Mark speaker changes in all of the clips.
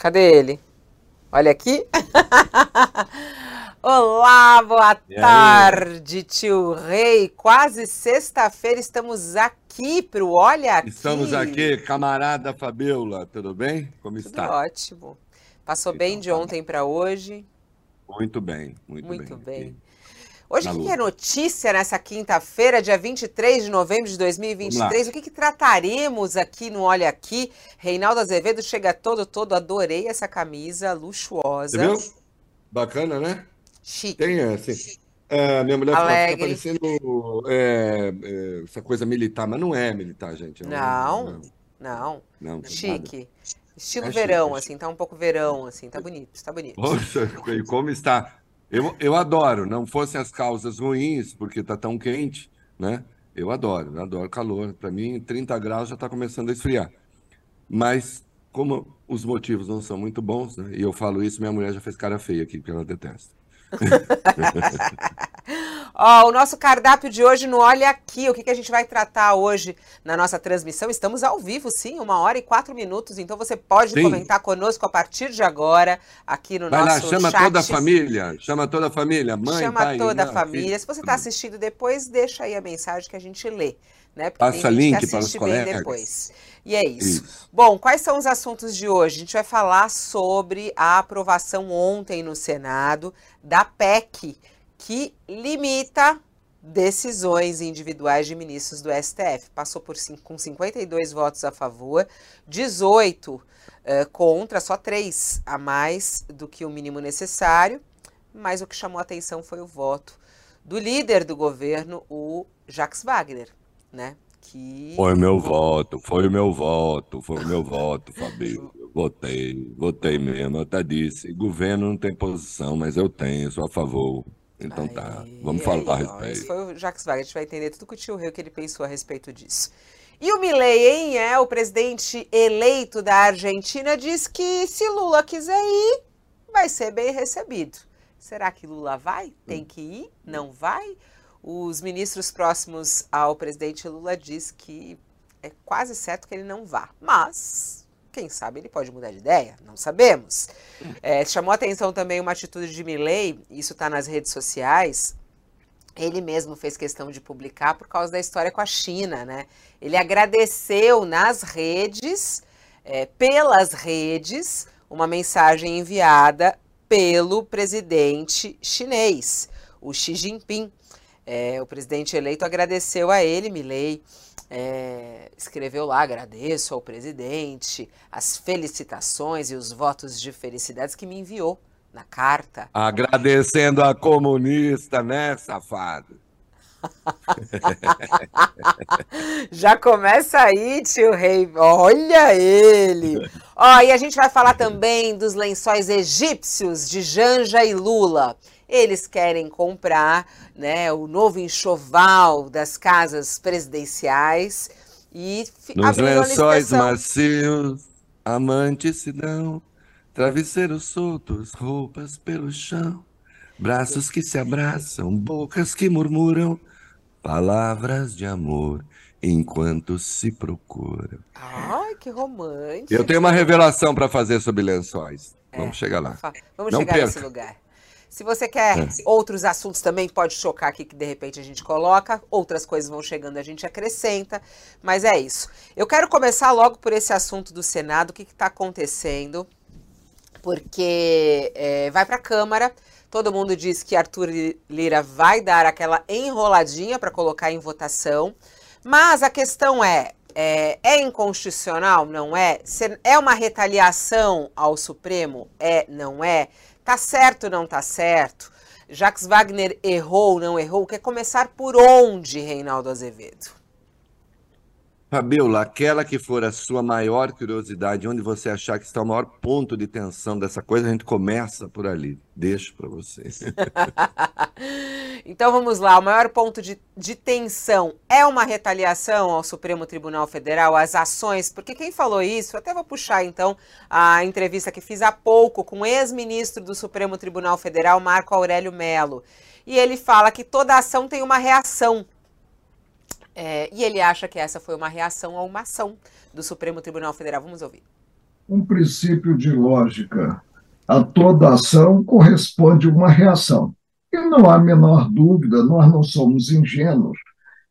Speaker 1: Cadê ele? Olha aqui. Olá, boa tarde, tio Rei. Quase sexta-feira estamos aqui pro Olha Aqui.
Speaker 2: Estamos aqui, camarada Fabiola, tudo bem? Como
Speaker 1: Tudo
Speaker 2: está?
Speaker 1: ótimo. Passou
Speaker 2: Então,
Speaker 1: bem de
Speaker 2: tá
Speaker 1: ontem para hoje?
Speaker 2: Muito bem, muito,
Speaker 1: Muito bem.
Speaker 2: bem.
Speaker 1: Hoje, o que, que é notícia nessa quinta-feira, dia 23 de novembro de 2023? O que, que trataremos aqui no Olha Aqui? Reinaldo Azevedo chega todo, todo. Adorei essa camisa luxuosa.
Speaker 2: Você viu? Bacana, né?
Speaker 1: Chique.
Speaker 2: Tem, assim, é, minha mulher
Speaker 1: Alegre.
Speaker 2: tá parecendo é, é, essa coisa militar, mas não é militar, gente. É
Speaker 1: Não.
Speaker 2: Não,
Speaker 1: Não,
Speaker 2: não, nada.
Speaker 1: chique. Estilo
Speaker 2: É chique,
Speaker 1: verão,
Speaker 2: é
Speaker 1: assim, tá um pouco verão, assim, tá bonito, tá bonito.
Speaker 2: Poxa, e como está? Eu, eu adoro, não fossem as causas ruins, porque tá tão quente, né? Eu adoro, eu adoro calor. Para mim, 30 graus já está começando a esfriar. Mas, como os motivos não são muito bons, né? E eu falo isso, minha mulher já fez cara feia aqui, porque ela detesta.
Speaker 1: Ó, o nosso cardápio de hoje no Olha Aqui, o que, que a gente vai tratar hoje na nossa transmissão? Estamos ao vivo, sim, uma hora e quatro minutos, então você pode
Speaker 2: Sim.
Speaker 1: comentar conosco a partir de agora, aqui no
Speaker 2: Vai lá,
Speaker 1: nosso
Speaker 2: chama
Speaker 1: chat.
Speaker 2: toda a família, chama toda a família, mãe,
Speaker 1: Chama
Speaker 2: pai,
Speaker 1: toda a
Speaker 2: irmã,
Speaker 1: família.
Speaker 2: filho.
Speaker 1: Se você está assistindo depois, deixa aí a mensagem que a gente lê, né? Porque
Speaker 2: Passa link
Speaker 1: que
Speaker 2: para os colegas.
Speaker 1: depois. E é isso.
Speaker 2: Isso.
Speaker 1: Bom, quais são os assuntos de hoje? A gente vai falar sobre a aprovação ontem no Senado da PEC, que limita decisões individuais de ministros do STF. Passou por cin- com 52 votos a favor, 18 eh, contra, só três a mais do que o mínimo necessário. Mas o que chamou a atenção foi o voto do líder do governo, o Jacques Wagner, né? Que
Speaker 2: Foi o meu voto, foi o meu voto, foi o meu voto, Fabio. Eu Votei, votei mesmo, eu até disse. Governo não tem posição, mas eu tenho, sou a favor. Então tá, vamos falar a respeito.
Speaker 1: Esse foi o Jacques Wagner, a gente vai entender tudo que o tio Rio que ele pensou a respeito disso. E o Milei, hein, é o presidente eleito da Argentina, diz que se Lula quiser ir, vai ser bem recebido. Será que Lula vai? Tem que ir? Não vai? Os ministros próximos ao presidente Lula diz que é quase certo que ele não vá. Mas, quem sabe ele pode mudar de ideia, não sabemos. É, chamou atenção também uma atitude de Milley, isso está nas redes sociais. Ele mesmo fez questão de publicar por causa da história com a China, né? Ele agradeceu nas redes, é, pelas redes, uma mensagem enviada pelo presidente chinês, o Xi Jinping. É, o presidente eleito agradeceu a ele, Milley, é, escreveu lá, agradeço ao presidente, as felicitações e os votos de felicidades que me enviou na carta.
Speaker 2: Agradecendo a comunista, né, safado?
Speaker 1: Já começa aí, tio Rei. Olha ele! Ó, e a gente vai falar também dos lençóis egípcios de Janja e Lula. Eles querem comprar né, o novo enxoval das casas presidenciais e
Speaker 2: Nos lençóis macios, amantes se dão, travesseiros soltos, roupas pelo chão, braços que se abraçam, bocas que murmuram, palavras de amor enquanto se procuram.
Speaker 1: Ai, que romântico.
Speaker 2: Eu tenho uma revelação para fazer sobre lençóis.
Speaker 1: É.
Speaker 2: Vamos chegar lá.
Speaker 1: Vamos
Speaker 2: Não
Speaker 1: chegar
Speaker 2: perca.
Speaker 1: nesse lugar. Se você quer
Speaker 2: É.
Speaker 1: outros assuntos também, pode chocar aqui que de repente a gente coloca. Outras coisas vão chegando, a gente acrescenta. Mas é isso. Eu quero começar logo por esse assunto do Senado, o que está acontecendo. Porque é, vai para a Câmara. Todo mundo diz que Arthur Lira vai dar aquela enroladinha para colocar em votação. Mas a questão é, é, é inconstitucional? Não é? É uma retaliação ao Supremo? É, não é? Tá certo, não tá certo? Jacques Wagner errou, não errou? Quer começar por onde, Reinaldo Azevedo?
Speaker 2: Fabiola, aquela que for a sua maior curiosidade, onde você achar que está o maior ponto de tensão dessa coisa, a gente começa por ali. Deixo para você.
Speaker 1: então vamos lá, o maior ponto de, de tensão é uma retaliação ao Supremo Tribunal Federal, às ações, porque quem falou isso, até vou puxar então a entrevista que fiz há pouco com o ex-ministro do Supremo Tribunal Federal, Marco Aurélio Melo. E ele fala que toda ação tem uma reação. É, e ele acha que essa foi uma reação a uma ação do Supremo Tribunal Federal. Vamos ouvir.
Speaker 3: um princípio de lógica. A toda ação corresponde uma reação. E não há menor dúvida, nós não somos ingênuos,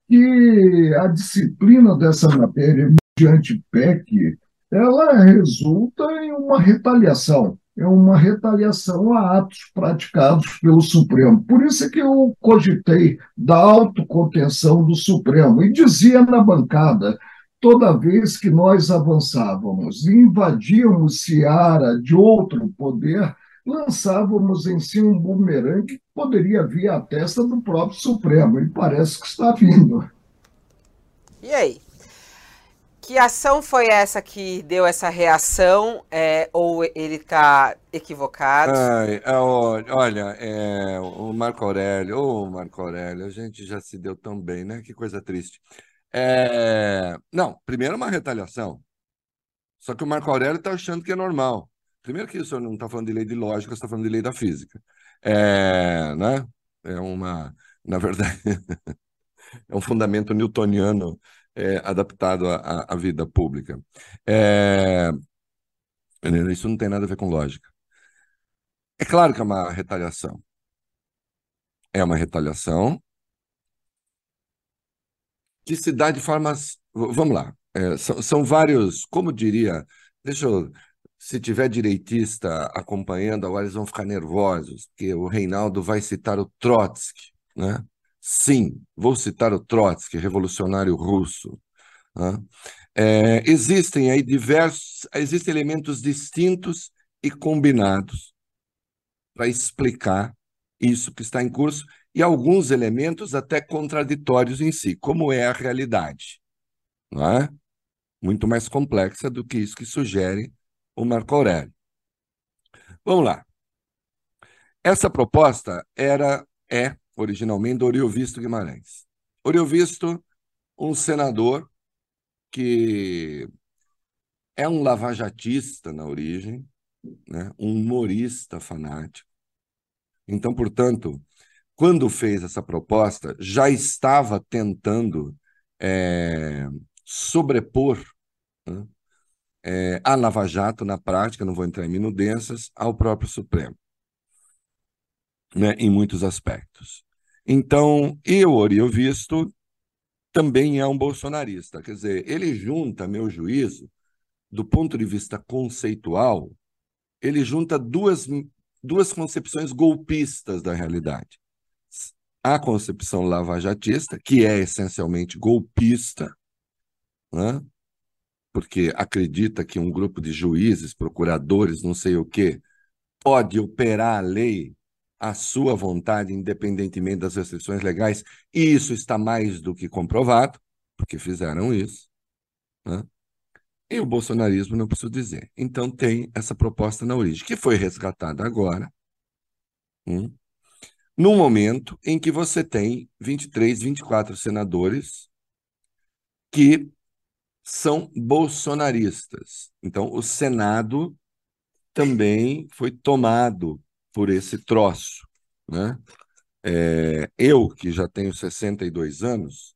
Speaker 3: que a disciplina dessa matéria, mediante PEC, ela resulta em uma retaliação, é uma retaliação a atos praticados pelo Supremo. Por isso é que eu cogitei da autocontenção do Supremo e dizia na bancada, toda vez que nós avançávamos e invadíamos seara de outro poder, lançávamos em si um bumerangue que poderia vir à testa do próprio Supremo, e parece que está vindo.
Speaker 1: E aí? Que ação foi essa que deu essa reação? É, ou ele está equivocado?
Speaker 2: Ai, é, olha, é, o Marco Aurélio, ô oh, Marco Aurélio, a gente já se deu tão bem, né? Que coisa triste. É, não, primeiro uma retaliação. Só que o Marco Aurélio está achando que é normal. Primeiro que o senhor não está falando de lei de lógica, está falando de lei da física. É, né? é uma, na verdade, é um fundamento newtoniano é, adaptado à, à, vida pública. É, isso não tem nada a ver com lógica. É claro que é uma retaliação. É uma retaliação que se dá de formas. Vamos lá. É, são, são, vários, como diria. Deixa eu. Se tiver direitista acompanhando, agora eles vão ficar nervosos, porque o Reinaldo vai citar o Trotsky, né? Sim, vou citar o Trotsky, revolucionário russo. Né? É, existem aí diversos, existem elementos distintos e combinados para explicar isso que está em curso e alguns elementos até contraditórios em si, como é a realidade, não é? Muito mais complexa do que isso que sugere o Marco Aurélio. Vamos lá. Essa proposta era é originalmente do Oriovisto Guimarães. Oriovisto, um senador que é um lavajatista na origem, né? um humorista fanático. Então, portanto, quando fez essa proposta, já estava tentando é, sobrepor né? É, a Lava Jato na prática, não vou entrar em minudências, ao próprio Supremo, né? em muitos aspectos. Então, eu, Orio Visto, também é um bolsonarista. Quer dizer, ele junta, meu juízo, do ponto de vista conceitual, ele junta duas, duas concepções golpistas da realidade. A concepção lavajatista, que é essencialmente golpista, né? Porque acredita que um grupo de juízes, procuradores, não sei o quê, pode operar a lei a sua vontade, independentemente das restrições legais, e isso está mais do que comprovado, porque fizeram isso. Né? E o bolsonarismo não preciso dizer. Então tem essa proposta na origem, que foi resgatada agora, hum, momento em que você tem 23, 24 senadores que são bolsonaristas. Então, o Senado também foi tomado por esse troço. Né? É, eu, que já tenho 62 anos,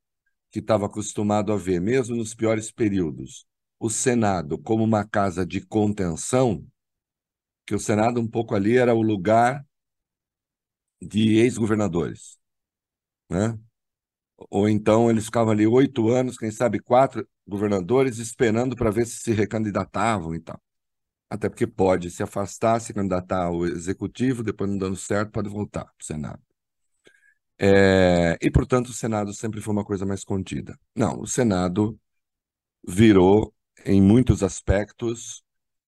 Speaker 2: que estava acostumado a ver, mesmo nos piores períodos, o Senado como uma casa de contenção, que o Senado um pouco ali era o lugar de ex-governadores, né? Ou então eles ficavam ali oito anos, quem sabe quatro governadores, esperando para ver se se recandidatavam e tal até porque pode se afastar, se candidatar ao executivo, depois não dando certo, pode voltar para o Senado. É, e, portanto, o Senado sempre foi uma coisa mais contida. Não, o Senado virou, em muitos aspectos,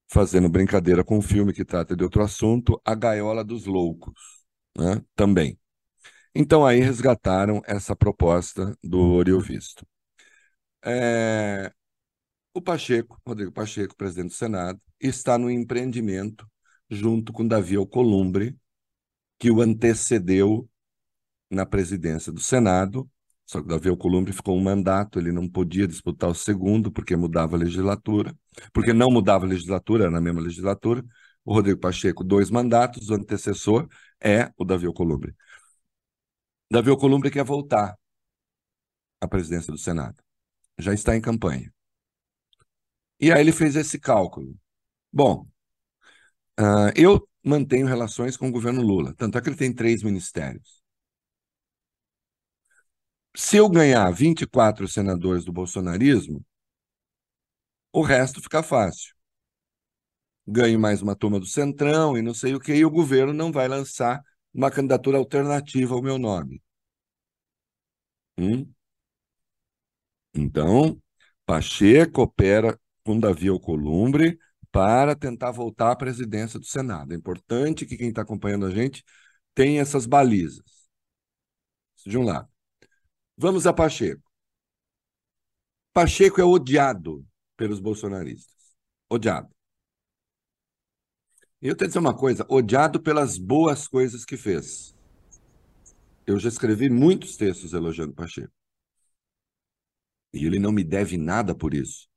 Speaker 2: fazendo brincadeira com um filme que trata de outro assunto, A Gaiola dos Loucos, né? também. Então, aí resgataram essa proposta do Oriovisto. É, o Pacheco, Rodrigo Pacheco, presidente do Senado, está no empreendimento junto com Davi Alcolumbre, que o antecedeu na presidência do Senado. Só que Davi Alcolumbre ficou um mandato, ele não podia disputar o segundo porque mudava a legislatura, porque não mudava a legislatura, era na mesma legislatura. O Rodrigo Pacheco, dois mandatos, o antecessor é o Davi Alcolumbre. Davi Alcolumbre quer voltar à presidência do Senado. Já está em campanha. E aí ele fez esse cálculo. Bom, uh, eu mantenho relações com o governo Lula, tanto é que ele tem três ministérios. Se eu ganhar 24 senadores do bolsonarismo, o resto fica fácil. Ganho mais uma turma do Centrão e não sei o que, e o governo não vai lançar uma candidatura alternativa ao meu nome. Hum? Então, Pacheco opera com Davi Alcolumbre para tentar voltar à presidência do Senado. É importante que quem está acompanhando a gente tenha essas balizas. De um lado. Vamos a Pacheco. Pacheco é odiado pelos bolsonaristas. Odiado. E eu tenho que dizer uma coisa: odiado pelas boas coisas que fez. Eu já escrevi muitos textos elogiando Pacheco. E ele não me deve nada por isso.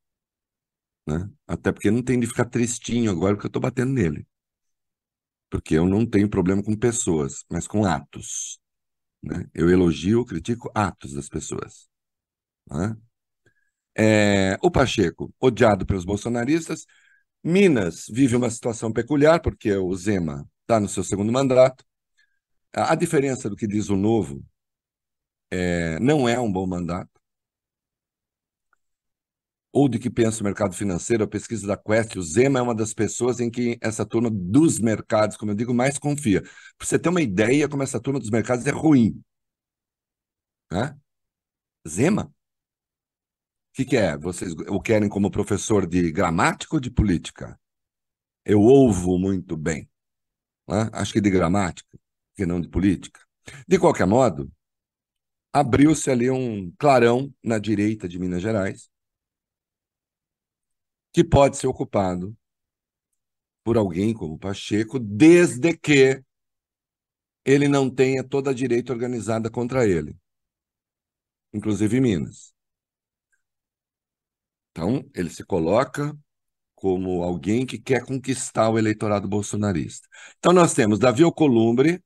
Speaker 2: Né? Até porque não tem de ficar tristinho agora porque eu estou batendo nele. Porque eu não tenho problema com pessoas, mas com atos. Né? Eu elogio, critico atos das pessoas. Né? É, o Pacheco, odiado pelos bolsonaristas. Minas vive uma situação peculiar, porque o Zema está no seu segundo mandato. A, diferença do que diz o Novo é, não é um bom mandato. Ou de que pensa o mercado financeiro, a pesquisa da Quest, o Zema é uma das pessoas em que essa turma dos mercados, como eu digo, mais confia. Para você ter uma ideia como essa turma dos mercados é ruim. Zema? O que, que é? Vocês o querem como professor de gramática ou de política? Eu ouvo muito bem. Acho que de gramática, que não de política. De qualquer modo, abriu-se ali um clarão na direita de Minas Gerais, que pode ser ocupado por alguém como Pacheco, desde que ele não tenha toda a direita organizada contra ele inclusive Minas. Então, ele se coloca como alguém que quer conquistar o eleitorado bolsonarista. Então, nós temos Davi Alcolumbre,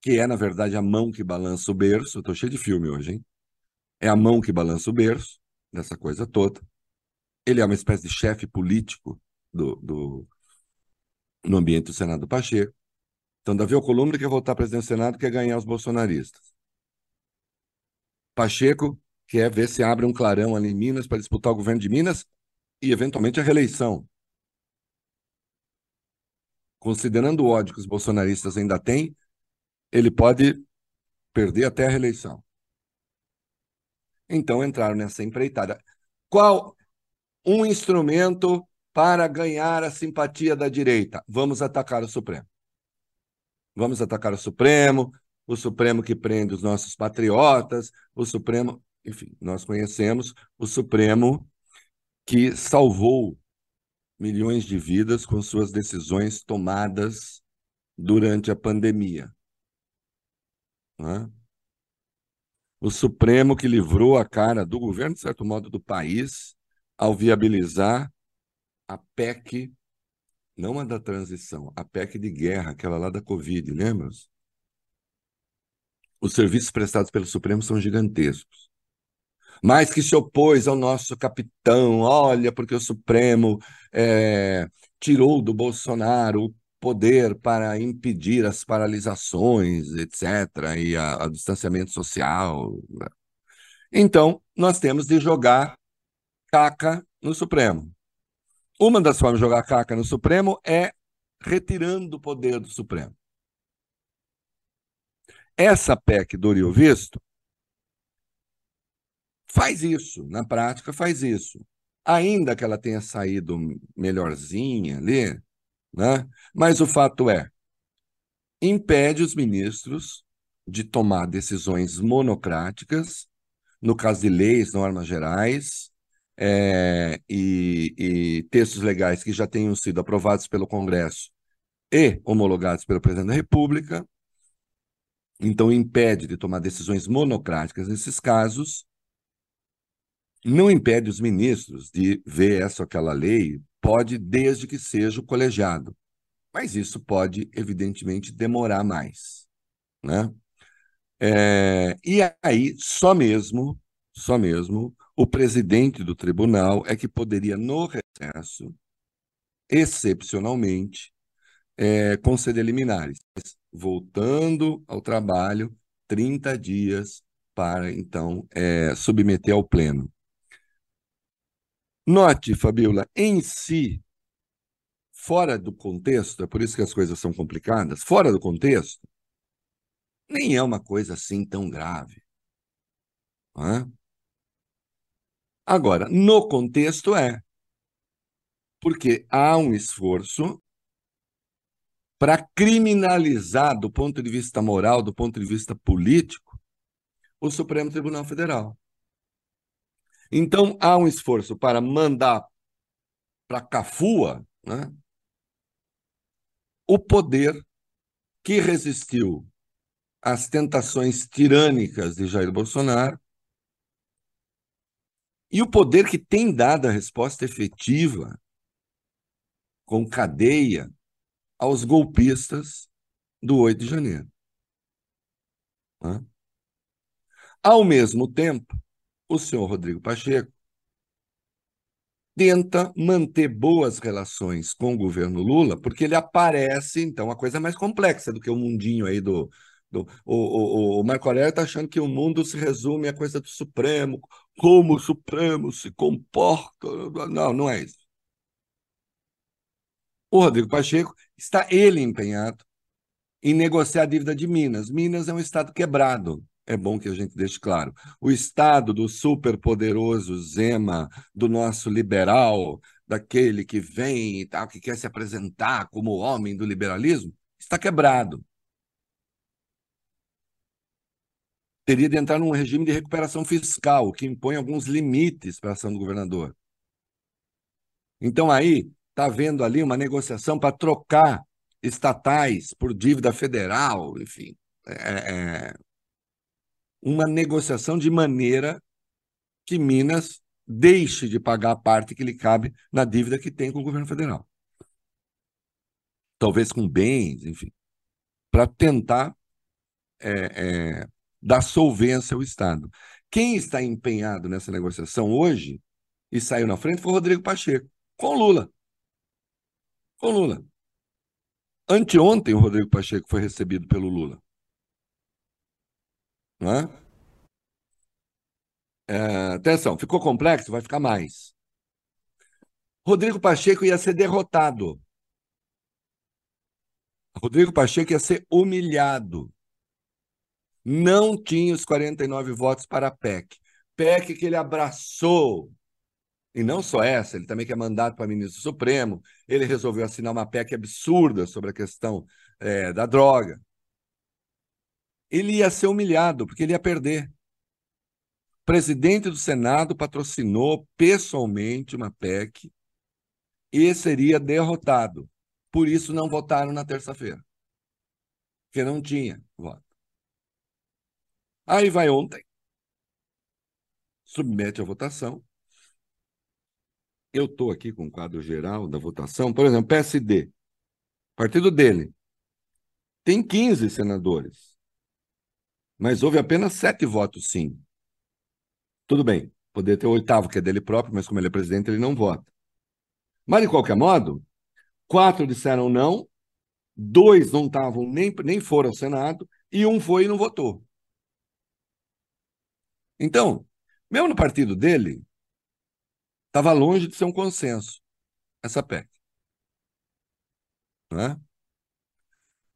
Speaker 2: que é, na verdade, a mão que balança o berço. Estou cheio de filme hoje, hein? É a mão que balança o berço, dessa coisa toda. Ele é uma espécie de chefe político do, do, no ambiente do Senado Pacheco. Então, Davi Alcolumbre quer voltar à presidência do Senado, quer ganhar os bolsonaristas. Pacheco quer ver se abre um clarão ali em Minas para disputar o governo de Minas e, eventualmente, a reeleição. Considerando o ódio que os bolsonaristas ainda têm, ele pode perder até a reeleição. Então entraram nessa empreitada. Qual um instrumento para ganhar a simpatia da direita? Vamos atacar o Supremo. Vamos atacar o Supremo, o Supremo que prende os nossos patriotas, o Supremo, enfim, nós conhecemos o Supremo que salvou milhões de vidas com suas decisões tomadas durante a pandemia. É? O Supremo que livrou a cara do governo, de certo modo, do país, ao viabilizar a PEC, não a da transição, a PEC de guerra, aquela lá da Covid, lembra? Os serviços prestados pelo Supremo são gigantescos. Mas que se opôs ao nosso capitão, olha, porque o Supremo é, tirou do Bolsonaro o poder para impedir as paralisações, etc., e o distanciamento social. Então, nós temos de jogar caca no Supremo. Uma das formas de jogar caca no Supremo é retirando o poder do Supremo. Essa PEC do Rio Visto faz isso, na prática faz isso. Ainda que ela tenha saído melhorzinha ali, né? mas o fato é, impede os ministros de tomar decisões monocráticas, no caso de leis, normas gerais, é, e, e textos legais que já tenham sido aprovados pelo Congresso e homologados pelo Presidente da República, então impede de tomar decisões monocráticas nesses casos, não impede os ministros de ver essa ou aquela lei, pode desde que seja o colegiado. Mas isso pode, evidentemente, demorar mais. Né? É, e aí, só mesmo, só mesmo, o presidente do tribunal é que poderia, no recesso, excepcionalmente, é, conceder liminares, voltando ao trabalho 30 dias para, então, é, submeter ao Pleno. Note, Fabiola, em si, fora do contexto, é por isso que as coisas são complicadas, fora do contexto, nem é uma coisa assim tão grave. É? Agora, no contexto é. Porque há um esforço para criminalizar, do ponto de vista moral, do ponto de vista político, o Supremo Tribunal Federal. Então, há um esforço para mandar para Cafua né, o poder que resistiu às tentações tirânicas de Jair Bolsonaro e o poder que tem dado a resposta efetiva com cadeia aos golpistas do 8 de janeiro. Né? Ao mesmo tempo, o senhor Rodrigo Pacheco tenta manter boas relações com o governo Lula, porque ele aparece, então, uma coisa mais complexa do que o mundinho aí do. do o, o, o Marco Aurélio está achando que o mundo se resume à coisa do Supremo, como o Supremo se comporta. Não, não é isso. O Rodrigo Pacheco está ele empenhado em negociar a dívida de Minas. Minas é um estado quebrado é bom que a gente deixe claro. O Estado do superpoderoso Zema, do nosso liberal, daquele que vem e tal, que quer se apresentar como o homem do liberalismo, está quebrado. Teria de entrar num regime de recuperação fiscal, que impõe alguns limites para a ação do governador. Então, aí, está havendo ali uma negociação para trocar estatais por dívida federal, enfim. É, é, uma negociação de maneira que Minas deixe de pagar a parte que lhe cabe na dívida que tem com o governo federal. Talvez com bens, enfim, para tentar é, é, dar solvência ao Estado. Quem está empenhado nessa negociação hoje e saiu na frente foi o Rodrigo Pacheco, com Lula. Com Lula. Anteontem, o Rodrigo Pacheco foi recebido pelo Lula. Né? É, atenção, ficou complexo? Vai ficar mais. Rodrigo Pacheco ia ser derrotado. Rodrigo Pacheco ia ser humilhado. Não tinha os 49 votos para a PEC. PEC que ele abraçou. E não só essa, ele também quer mandato para ministro Supremo. Ele resolveu assinar uma PEC absurda sobre a questão é, da droga ele ia ser humilhado, porque ele ia perder. O presidente do Senado patrocinou pessoalmente uma PEC e seria derrotado. Por isso não votaram na terça-feira. Porque não tinha voto. Aí vai ontem, submete a votação. Eu estou aqui com o quadro geral da votação. Por exemplo, PSD, partido dele, tem 15 senadores mas houve apenas sete votos sim. Tudo bem, poderia ter o oitavo, que é dele próprio, mas como ele é presidente, ele não vota. Mas, de qualquer modo, quatro disseram não, dois não estavam nem, nem foram ao Senado, e um foi e não votou. Então, mesmo no partido dele, estava longe de ser um consenso essa PEC. Não é?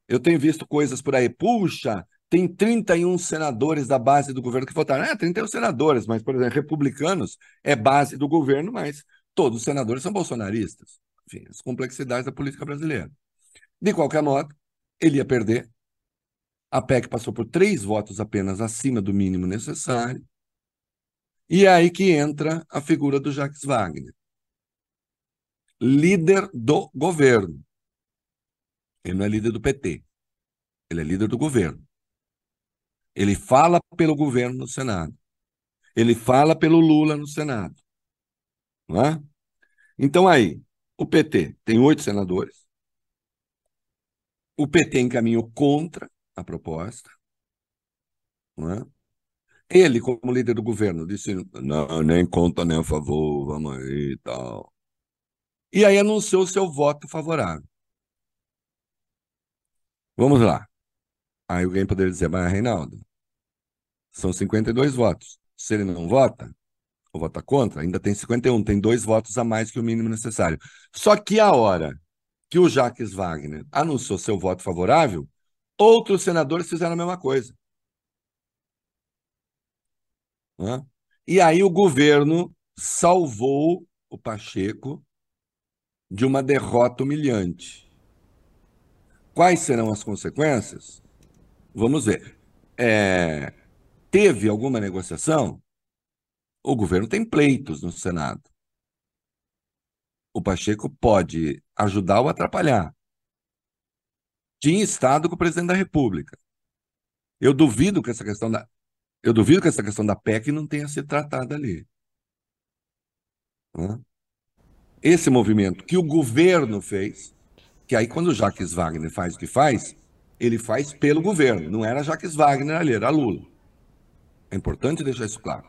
Speaker 2: Eu tenho visto coisas por aí, puxa, tem 31 senadores da base do governo que votaram. É, 31 senadores, mas, por exemplo, republicanos é base do governo, mas todos os senadores são bolsonaristas. Enfim, as complexidades da política brasileira. De qualquer modo, ele ia perder. A PEC passou por três votos apenas acima do mínimo necessário. E é aí que entra a figura do Jacques Wagner, líder do governo. Ele não é líder do PT, ele é líder do governo. Ele fala pelo governo no Senado. Ele fala pelo Lula no Senado. Não é? Então, aí, o PT tem oito senadores. O PT encaminhou contra a proposta. Não é? Ele, como líder do governo, disse: não, nem conta nem a favor, vamos aí e tal. E aí anunciou seu voto favorável. Vamos lá. Aí alguém poderia dizer, mas Reinaldo, são 52 votos. Se ele não vota, ou vota contra, ainda tem 51, tem dois votos a mais que o mínimo necessário. Só que a hora que o Jacques Wagner anunciou seu voto favorável, outros senadores fizeram a mesma coisa. E aí o governo salvou o Pacheco de uma derrota humilhante. Quais serão as consequências? Vamos ver. É, teve alguma negociação? O governo tem pleitos no Senado. O Pacheco pode ajudar ou atrapalhar. Tinha estado com o presidente da República. Eu duvido que essa questão da eu duvido que essa questão da PEC não tenha sido tratada ali. Esse movimento que o governo fez, que aí quando o Jacques Wagner faz o que faz, ele faz pelo governo, não era Jacques Wagner ali, era Lula. É importante deixar isso claro.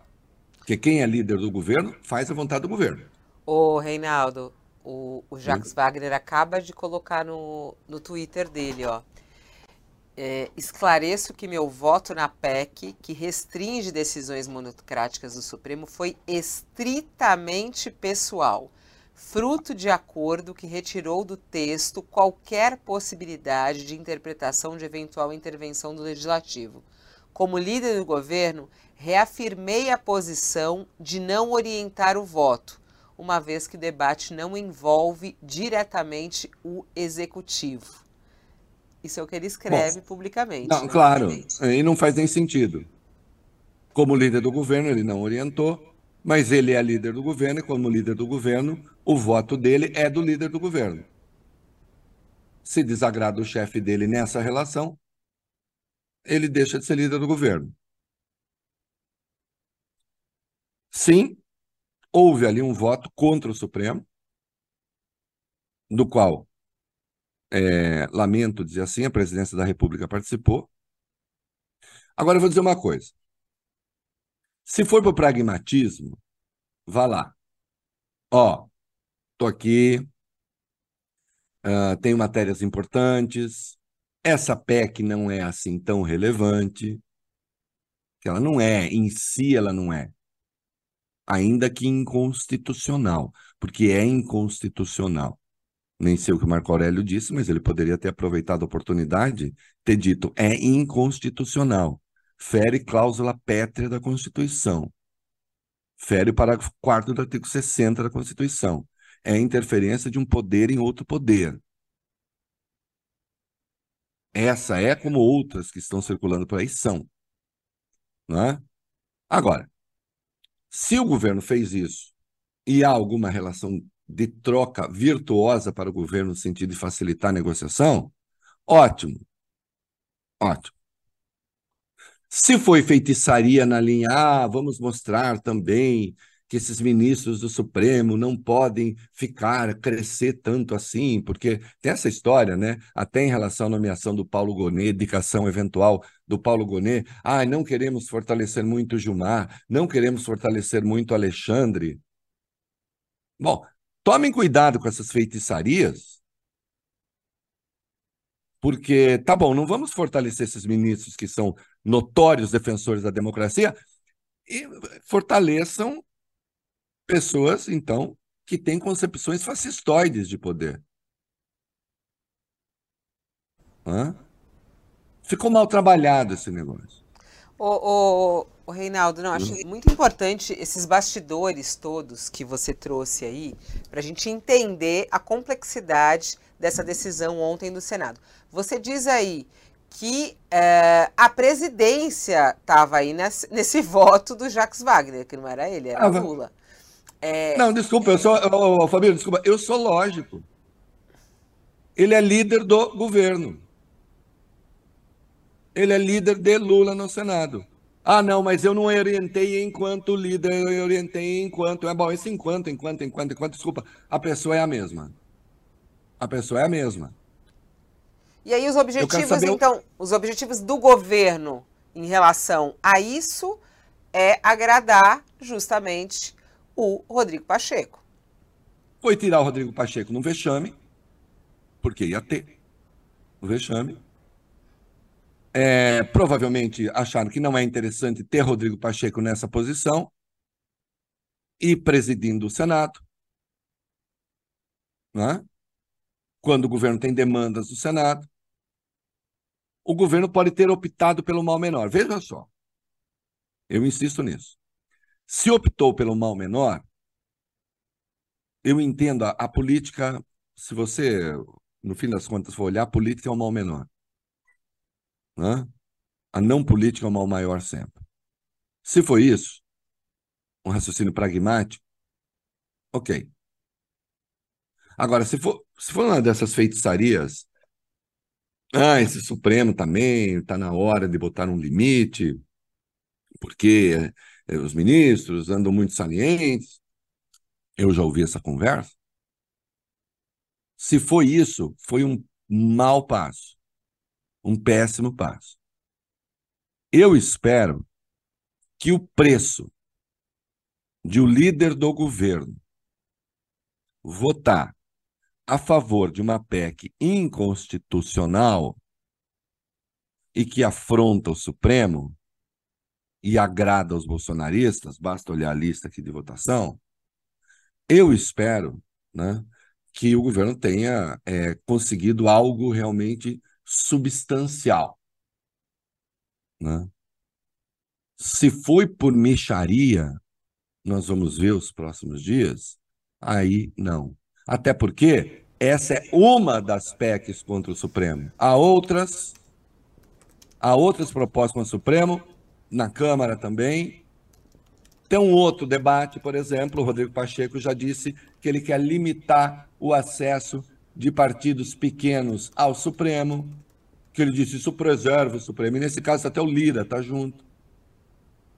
Speaker 2: Porque quem é líder do governo faz a vontade do governo.
Speaker 1: Ô, Reinaldo, o, o Jacques Sim. Wagner acaba de colocar no, no Twitter dele, ó. É, esclareço que meu voto na PEC, que restringe decisões monocráticas do Supremo, foi estritamente pessoal, fruto de acordo que retirou do texto qualquer possibilidade de interpretação de eventual intervenção do Legislativo. Como líder do governo, reafirmei a posição de não orientar o voto, uma vez que o debate não envolve diretamente o Executivo. Isso é o que ele escreve Bom, publicamente.
Speaker 2: Não, né? Claro, e não faz nem sentido. Como líder do governo, ele não orientou, mas ele é líder do governo, e como líder do governo, o voto dele é do líder do governo. Se desagrada o chefe dele nessa relação, ele deixa de ser líder do governo. Sim, houve ali um voto contra o Supremo, do qual é, lamento dizer assim, a presidência da República participou. Agora eu vou dizer uma coisa. Se for para o pragmatismo, vá lá. Ó, tô aqui, uh, tenho matérias importantes, essa PEC não é assim tão relevante, que ela não é, em si ela não é, ainda que inconstitucional, porque é inconstitucional nem sei o que Marco Aurélio disse, mas ele poderia ter aproveitado a oportunidade, ter dito, é inconstitucional, fere cláusula pétrea da Constituição, fere o parágrafo 4 do artigo 60 da Constituição, é interferência de um poder em outro poder. Essa é como outras que estão circulando por aí são. Não é? Agora, se o governo fez isso e há alguma relação de troca virtuosa para o governo no sentido de facilitar a negociação, ótimo. Ótimo. Se foi feitiçaria na linha, ah, vamos mostrar também que esses ministros do Supremo não podem ficar, crescer tanto assim, porque tem essa história, né? Até em relação à nomeação do Paulo Gonet, indicação eventual do Paulo Gonet, ah, não queremos fortalecer muito o Gilmar, não queremos fortalecer muito o Alexandre. Bom, Tomem cuidado com essas feitiçarias, porque, tá bom, não vamos fortalecer esses ministros que são notórios defensores da democracia e fortaleçam pessoas, então, que têm concepções fascistoides de poder. Hã? Ficou mal trabalhado esse negócio.
Speaker 1: O, o, o Reinaldo, não, acho muito importante esses bastidores todos que você trouxe aí, para a gente entender a complexidade dessa decisão ontem do Senado. Você diz aí que é, a presidência estava aí nesse, nesse, voto do Jacques Wagner, que não era ele, era ah, Lula.
Speaker 2: É... Não, desculpa, eu sou, oh, Fabio, desculpa, eu sou lógico. Ele é líder do governo ele é líder de Lula no Senado. Ah, não, mas eu não orientei enquanto líder, eu orientei enquanto. É bom, esse enquanto, enquanto, enquanto, enquanto, desculpa, a pessoa é a mesma. A pessoa é a mesma.
Speaker 1: E aí os objetivos, então, os objetivos do governo em relação a isso é agradar justamente o Rodrigo Pacheco.
Speaker 2: foi tirar o Rodrigo Pacheco num vexame, porque ia ter o vexame. É, provavelmente acharam que não é interessante ter Rodrigo Pacheco nessa posição e presidindo o Senado. Né? Quando o governo tem demandas do Senado, o governo pode ter optado pelo mal menor. Veja só, eu insisto nisso. Se optou pelo mal menor, eu entendo a, a política. Se você, no fim das contas, for olhar, a política é o mal menor. Né? A não política é o mal maior sempre. Se foi isso, um raciocínio pragmático, ok. Agora, se for, se for uma dessas feitiçarias, ah, esse Supremo também está na hora de botar um limite, porque eh, os ministros andam muito salientes. Eu já ouvi essa conversa. Se foi isso, foi um mau passo, um péssimo passo. Eu espero que o preço de o líder do governo votar a favor de uma PEC inconstitucional e que afronta o Supremo e agrada aos bolsonaristas, basta olhar a lista aqui de votação, eu espero né, que o governo tenha é, conseguido algo realmente substancial. Né? Se foi por micharia, nós vamos ver os próximos dias, aí não. Até porque essa é uma das PECs contra o Supremo. Há outras, há outras propostas contra o Supremo, na Câmara também. Tem um outro debate, por exemplo, o Rodrigo Pacheco já disse que ele quer limitar o acesso de partidos pequenos ao Supremo, que ele disse isso preserva o Supremo. E nesse caso até o Lira está junto.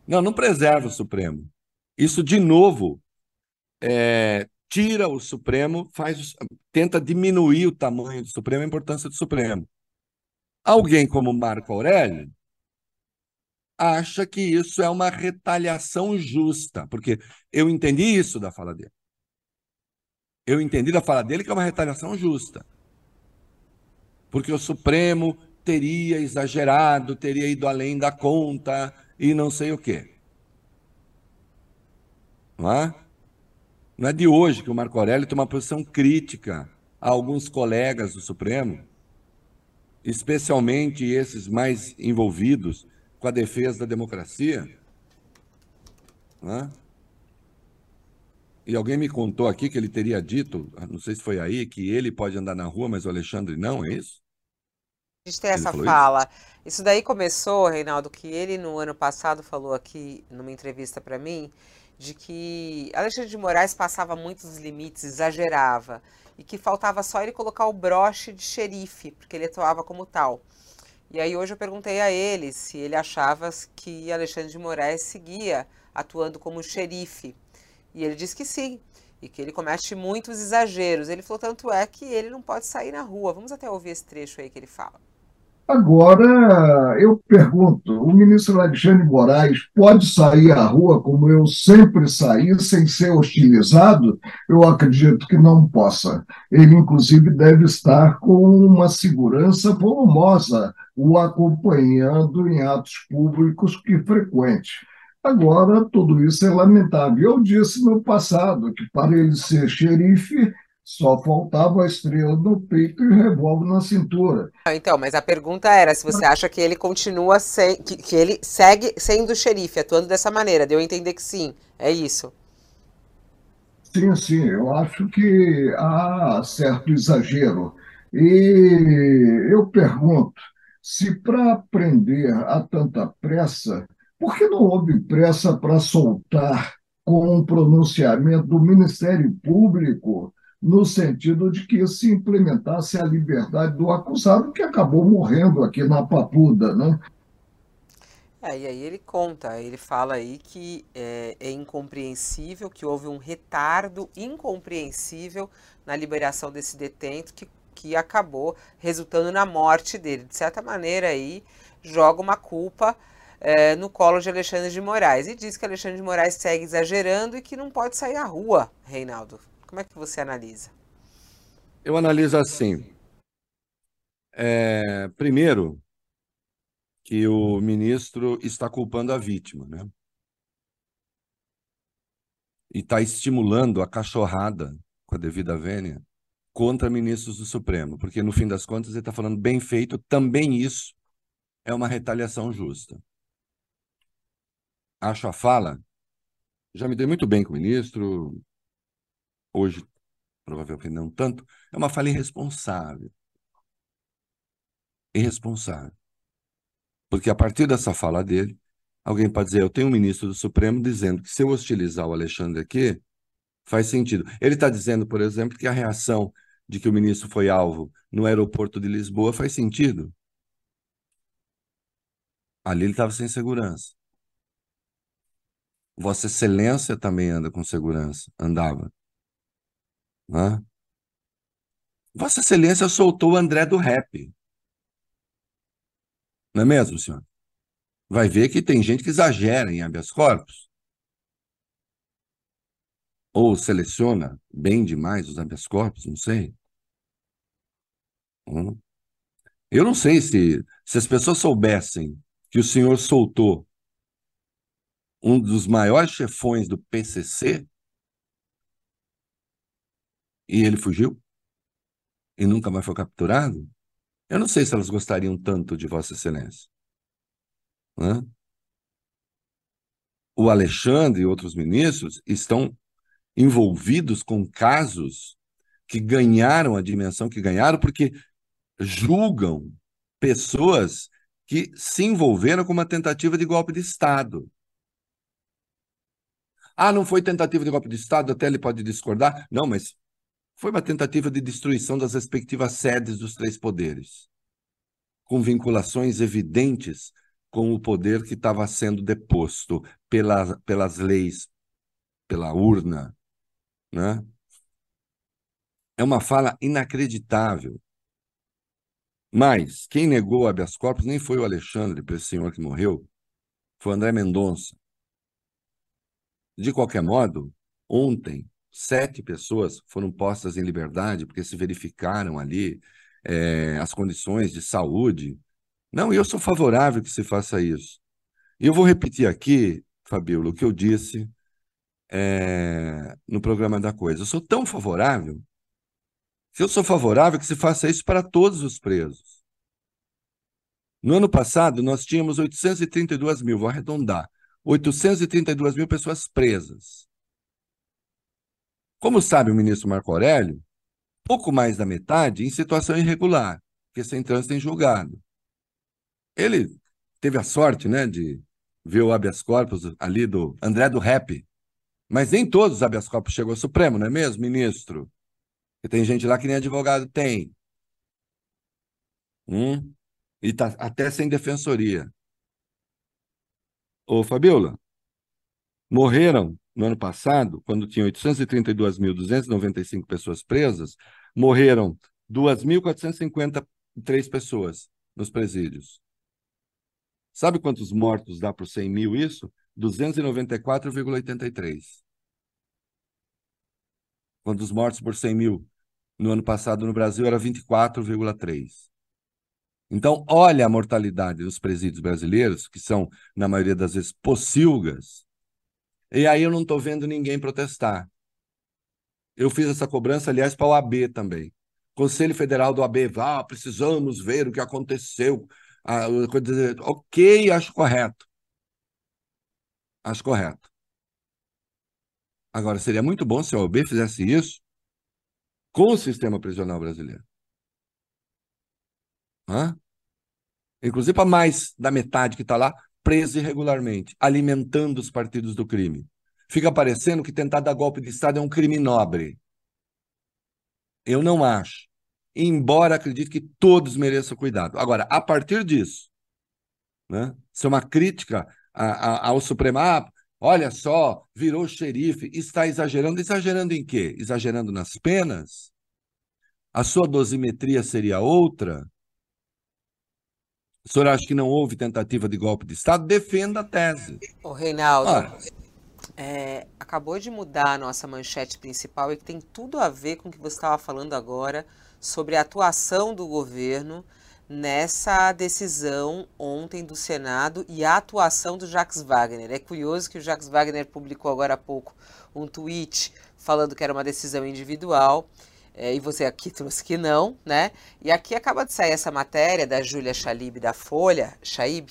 Speaker 2: Não, não preserva o Supremo. Isso, de novo, é, tira o Supremo, faz, tenta diminuir o tamanho do Supremo, a importância do Supremo. Alguém como Marco Aurélio acha que isso é uma retaliação justa, porque eu entendi isso da fala dele. Eu entendi da fala dele que é uma retaliação justa. Porque o Supremo teria exagerado, teria ido além da conta e não sei o quê. Não é? Não é de hoje que o Marco Aurélio tem uma posição crítica a alguns colegas do Supremo, especialmente esses mais envolvidos com a defesa da democracia. Né? E alguém me contou aqui que ele teria dito, não sei se foi aí, que ele pode andar na rua, mas o Alexandre não, é isso?
Speaker 1: A gente tem essa fala. Isso? isso daí começou, Reinaldo, que ele no ano passado falou aqui numa entrevista para mim, de que Alexandre de Moraes passava muitos limites, exagerava, e que faltava só ele colocar o broche de xerife, porque ele atuava como tal. E aí hoje eu perguntei a ele se ele achava que Alexandre de Moraes seguia atuando como xerife. E ele disse que sim, e que ele comete muitos exageros. Ele falou tanto é que ele não pode sair na rua. Vamos até ouvir esse trecho aí que ele fala.
Speaker 3: Agora, eu pergunto: o ministro Alexandre Moraes pode sair à rua como eu sempre saí, sem ser hostilizado? Eu acredito que não possa. Ele, inclusive, deve estar com uma segurança volumosa o acompanhando em atos públicos que frequente. Agora, tudo isso é lamentável. Eu disse no passado que, para ele ser xerife, só faltava a estrela no peito e o revólver na cintura.
Speaker 1: Ah, então, mas a pergunta era se você acha que ele continua sem, que, que ele segue sendo xerife, atuando dessa maneira. Deu a entender que sim, é isso.
Speaker 3: Sim, sim, eu acho que há certo exagero. E eu pergunto se para aprender há tanta pressa, por que não houve pressa para soltar com um pronunciamento do Ministério Público no sentido de que se implementasse a liberdade do acusado, que acabou morrendo aqui na Papuda, né?
Speaker 1: É, e aí ele conta, ele fala aí que é, é, incompreensível, que houve um retardo incompreensível na liberação desse detento que, que acabou resultando na morte dele. De certa maneira aí joga uma culpa é, no colo de Alexandre de Moraes e diz que Alexandre de Moraes segue exagerando e que não pode sair à rua, Reinaldo. Como é que você analisa?
Speaker 2: Eu analiso assim. É, primeiro, que o ministro está culpando a vítima, né? E está estimulando a cachorrada, com a devida vênia, contra ministros do Supremo, porque no fim das contas ele está falando bem feito, também isso é uma retaliação justa. Acho a fala, já me dei muito bem com o ministro, hoje provavelmente não tanto, é uma fala irresponsável. Irresponsável. Porque a partir dessa fala dele, alguém pode dizer, eu tenho um ministro do Supremo dizendo que se eu hostilizar o Alexandre aqui, faz sentido. Ele está dizendo, por exemplo, que a reação de que o ministro foi alvo no aeroporto de Lisboa faz sentido. Ali ele estava sem segurança. Vossa Excelência também anda com segurança, andava. Né? Vossa Excelência soltou o André do rap. Não é mesmo, senhor? Vai ver que tem gente que exagera em habeas corpus. Ou seleciona bem demais os habeas corpus, não sei. Hum. Eu não sei se, se as pessoas soubessem que o senhor soltou um dos maiores chefões do PCC e ele fugiu e nunca mais foi capturado, eu não sei se elas gostariam tanto de Vossa Excelência. Né? O Alexandre e outros ministros estão envolvidos com casos que ganharam a dimensão que ganharam porque julgam pessoas que se envolveram com uma tentativa de golpe de Estado. Ah, não foi tentativa de golpe de Estado, até ele pode discordar. Não, mas foi uma tentativa de destruição das respectivas sedes dos três poderes, com vinculações evidentes com o poder que estava sendo deposto pela, pelas leis, pela urna. Né? É uma fala inacreditável. Mas quem negou o habeas corpus nem foi o Alexandre, esse senhor que morreu, foi o André Mendonça. De qualquer modo, ontem, sete pessoas foram postas em liberdade porque se verificaram ali é, as condições de saúde. Não, eu sou favorável que se faça isso. E eu vou repetir aqui, Fabíola, o que eu disse é, no programa da coisa. Eu sou tão favorável que eu sou favorável que se faça isso para todos os presos. No ano passado, nós tínhamos 832 mil, vou arredondar, 832 mil pessoas presas. Como sabe o ministro Marco Aurélio, pouco mais da metade em situação irregular, porque sem trânsito em julgado. Ele teve a sorte né, de ver o habeas corpus ali do André do Rap, mas nem todos os habeas corpus chegou ao Supremo, não é mesmo, ministro? Porque tem gente lá que nem advogado tem. Hum? E tá até sem defensoria. Ô, Fabiola, morreram no ano passado, quando tinha 832.295 pessoas presas, morreram 2.453 pessoas nos presídios. Sabe quantos mortos dá por 100 mil isso? 294,83. Quantos mortos por 100 mil no ano passado no Brasil era 24,3. Então, olha a mortalidade dos presídios brasileiros, que são, na maioria das vezes, pocilgas, e aí eu não estou vendo ninguém protestar. Eu fiz essa cobrança, aliás, para o AB também. Conselho Federal do AB, vá, precisamos ver o que aconteceu. Ah, ok, acho correto. Acho correto. Agora, seria muito bom se a OAB fizesse isso com o sistema prisional brasileiro. Inclusive para mais da metade que está lá, preso irregularmente, alimentando os partidos do crime. Fica parecendo que tentar dar golpe de Estado é um crime nobre. Eu não acho. Embora acredite que todos mereçam cuidado. Agora, a partir disso, né, se é uma crítica a, a, ao Supremo, ah, olha só, virou xerife, está exagerando. Exagerando em quê? Exagerando nas penas? A sua dosimetria seria outra? O senhor acha que não houve tentativa de golpe de Estado? Defenda a tese.
Speaker 1: Ô, Reinaldo, ah. é, acabou de mudar a nossa manchete principal e que tem tudo a ver com o que você estava falando agora sobre a atuação do governo nessa decisão ontem do Senado e a atuação do Jacques Wagner. É curioso que o Jacques Wagner publicou agora há pouco um tweet falando que era uma decisão individual. É, e você aqui trouxe que não, né? E aqui acaba de sair essa matéria da Júlia Chalib da Folha, Chaib,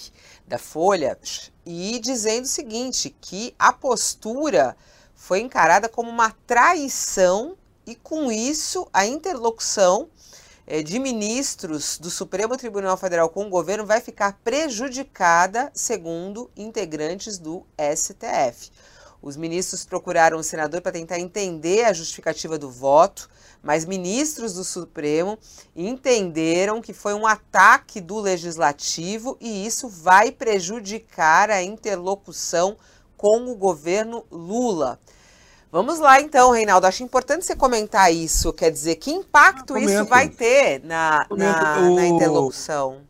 Speaker 1: da Folha, e dizendo o seguinte, que a postura foi encarada como uma traição e com isso a interlocução é, de ministros do Supremo Tribunal Federal com o governo vai ficar prejudicada, segundo integrantes do STF. Os ministros procuraram o senador para tentar entender a justificativa do voto, mas ministros do Supremo entenderam que foi um ataque do legislativo e isso vai prejudicar a interlocução com o governo Lula. Vamos lá então, Reinaldo. Acho importante você comentar isso. Quer dizer, que impacto isso vai ter na, na, na interlocução?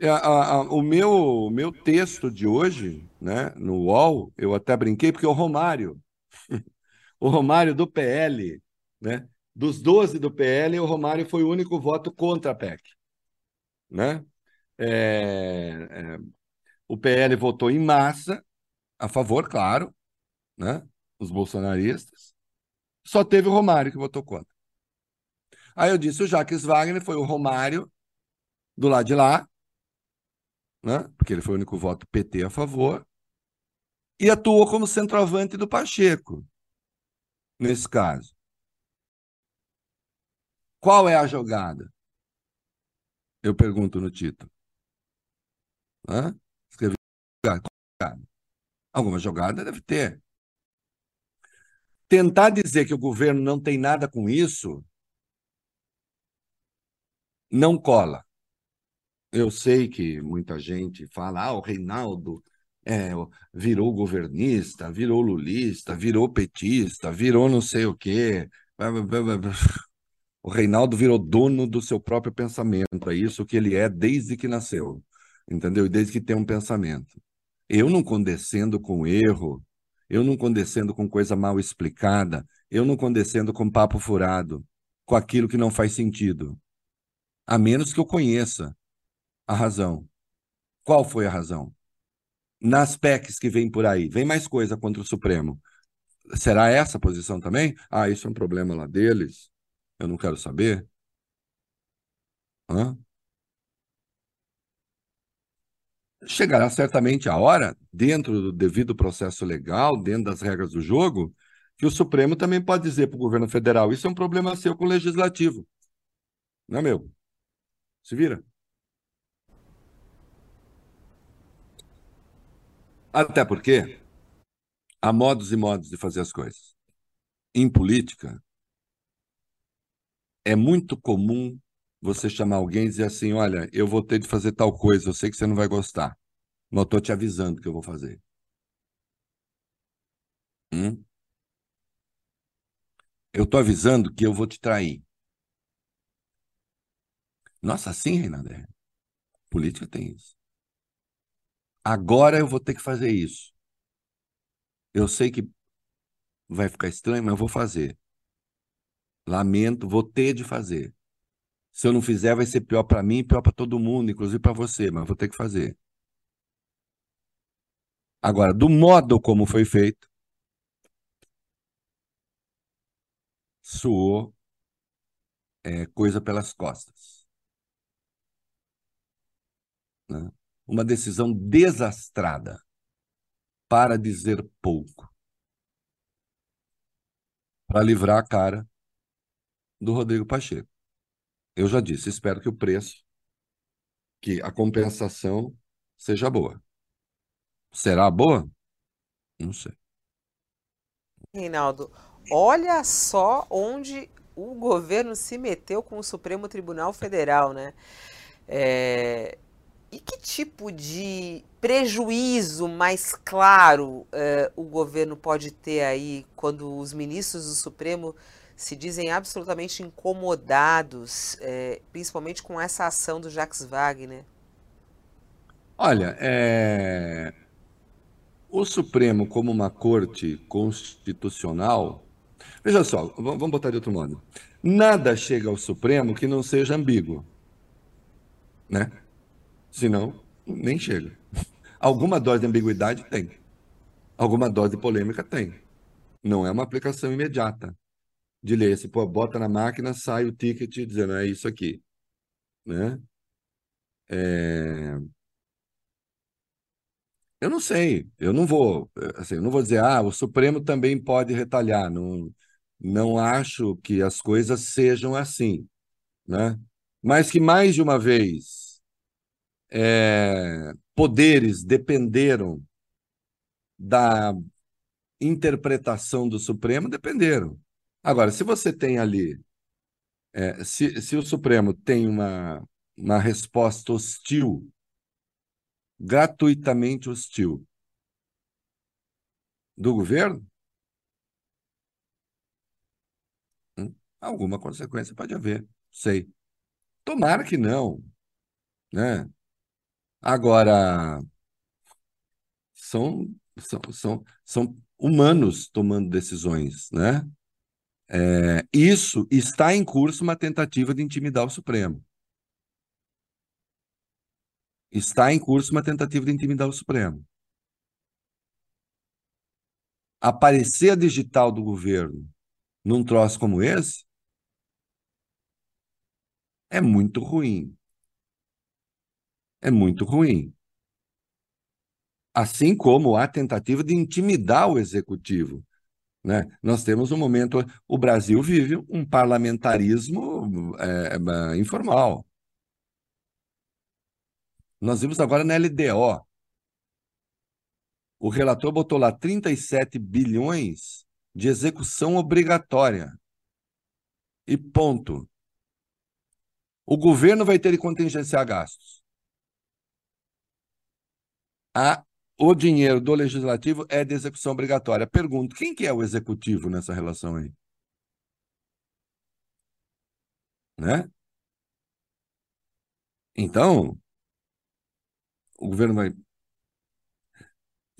Speaker 2: É, a, a, o meu, meu texto de hoje, né, no UOL, eu até brinquei, porque o Romário, o Romário do PL, né, dos 12 do PL, o Romário foi o único voto contra a PEC. Né? É, é, o PL votou em massa, a favor, claro, né? os bolsonaristas. Só teve o Romário que votou contra. Aí eu disse: o Jacques Wagner foi o Romário do lado de lá, né? porque ele foi o único voto PT a favor, e atuou como centroavante do Pacheco, nesse caso. Qual é a jogada? Eu pergunto no título. Hã? Escrevi Alguma jogada deve ter. Tentar dizer que o governo não tem nada com isso não cola. Eu sei que muita gente fala, ah, o Reinaldo é, virou governista, virou lulista, virou petista, virou não sei o quê. O Reinaldo virou dono do seu próprio pensamento. É isso que ele é desde que nasceu, entendeu? E desde que tem um pensamento. Eu não condescendo com erro, eu não condescendo com coisa mal explicada, eu não condescendo com papo furado, com aquilo que não faz sentido. A menos que eu conheça a razão. Qual foi a razão? Nas PECs que vem por aí, vem mais coisa contra o Supremo. Será essa a posição também? Ah, isso é um problema lá deles. Eu não quero saber. Hã? Chegará certamente a hora, dentro do devido processo legal, dentro das regras do jogo, que o Supremo também pode dizer para o governo federal: isso é um problema seu com o legislativo. Não é meu. Se vira. Até porque há modos e modos de fazer as coisas. Em política, é muito comum você chamar alguém e dizer assim: olha, eu vou ter de fazer tal coisa, eu sei que você não vai gostar, mas eu estou te avisando que eu vou fazer. Hum? Eu estou avisando que eu vou te trair. Nossa, assim, Reinaldo? É. Política tem isso. Agora eu vou ter que fazer isso. Eu sei que vai ficar estranho, mas eu vou fazer. Lamento, vou ter de fazer. Se eu não fizer, vai ser pior para mim, pior para todo mundo, inclusive para você, mas vou ter que fazer. Agora, do modo como foi feito, soou é, coisa pelas costas. Né? Uma decisão desastrada, para dizer pouco, para livrar a cara do Rodrigo Pacheco. Eu já disse, espero que o preço, que a compensação seja boa. Será boa? Não sei.
Speaker 1: Reinaldo, olha só onde o governo se meteu com o Supremo Tribunal Federal, né? É, e que tipo de prejuízo mais claro uh, o governo pode ter aí quando os ministros do Supremo se dizem absolutamente incomodados, uh, principalmente com essa ação do Jacques Wagner?
Speaker 2: Olha, é... o Supremo como uma corte constitucional. Veja só, vamos botar de outro modo. Nada chega ao Supremo que não seja ambíguo. Né? Senão, nem chega. Alguma dose de ambiguidade tem. Alguma dose de polêmica tem. Não é uma aplicação imediata de ler. Se pô, bota na máquina, sai o ticket dizendo é isso aqui. Né? É... Eu não sei, eu não vou, assim, eu não vou dizer, ah, o Supremo também pode retalhar. Não, não acho que as coisas sejam assim, né? Mas que mais de uma vez é, poderes dependeram da interpretação do Supremo, dependeram. Agora, se você tem ali, é, se, se o Supremo tem uma, uma resposta hostil, gratuitamente hostil, do governo, hum, alguma consequência pode haver, sei. Tomara que não, né? Agora, são, são, são, são humanos tomando decisões, né? É, isso está em curso uma tentativa de intimidar o Supremo. Está em curso uma tentativa de intimidar o Supremo. Aparecer a digital do governo num troço como esse é muito ruim. É muito ruim. Assim como a tentativa de intimidar o executivo. Né? Nós temos um momento. O Brasil vive um parlamentarismo é, é, informal. Nós vimos agora na LDO. O relator botou lá 37 bilhões de execução obrigatória. E ponto. O governo vai ter que contingenciar gastos. A, o dinheiro do legislativo é de execução obrigatória. Pergunto, quem que é o executivo nessa relação aí? Né? Então, o governo vai.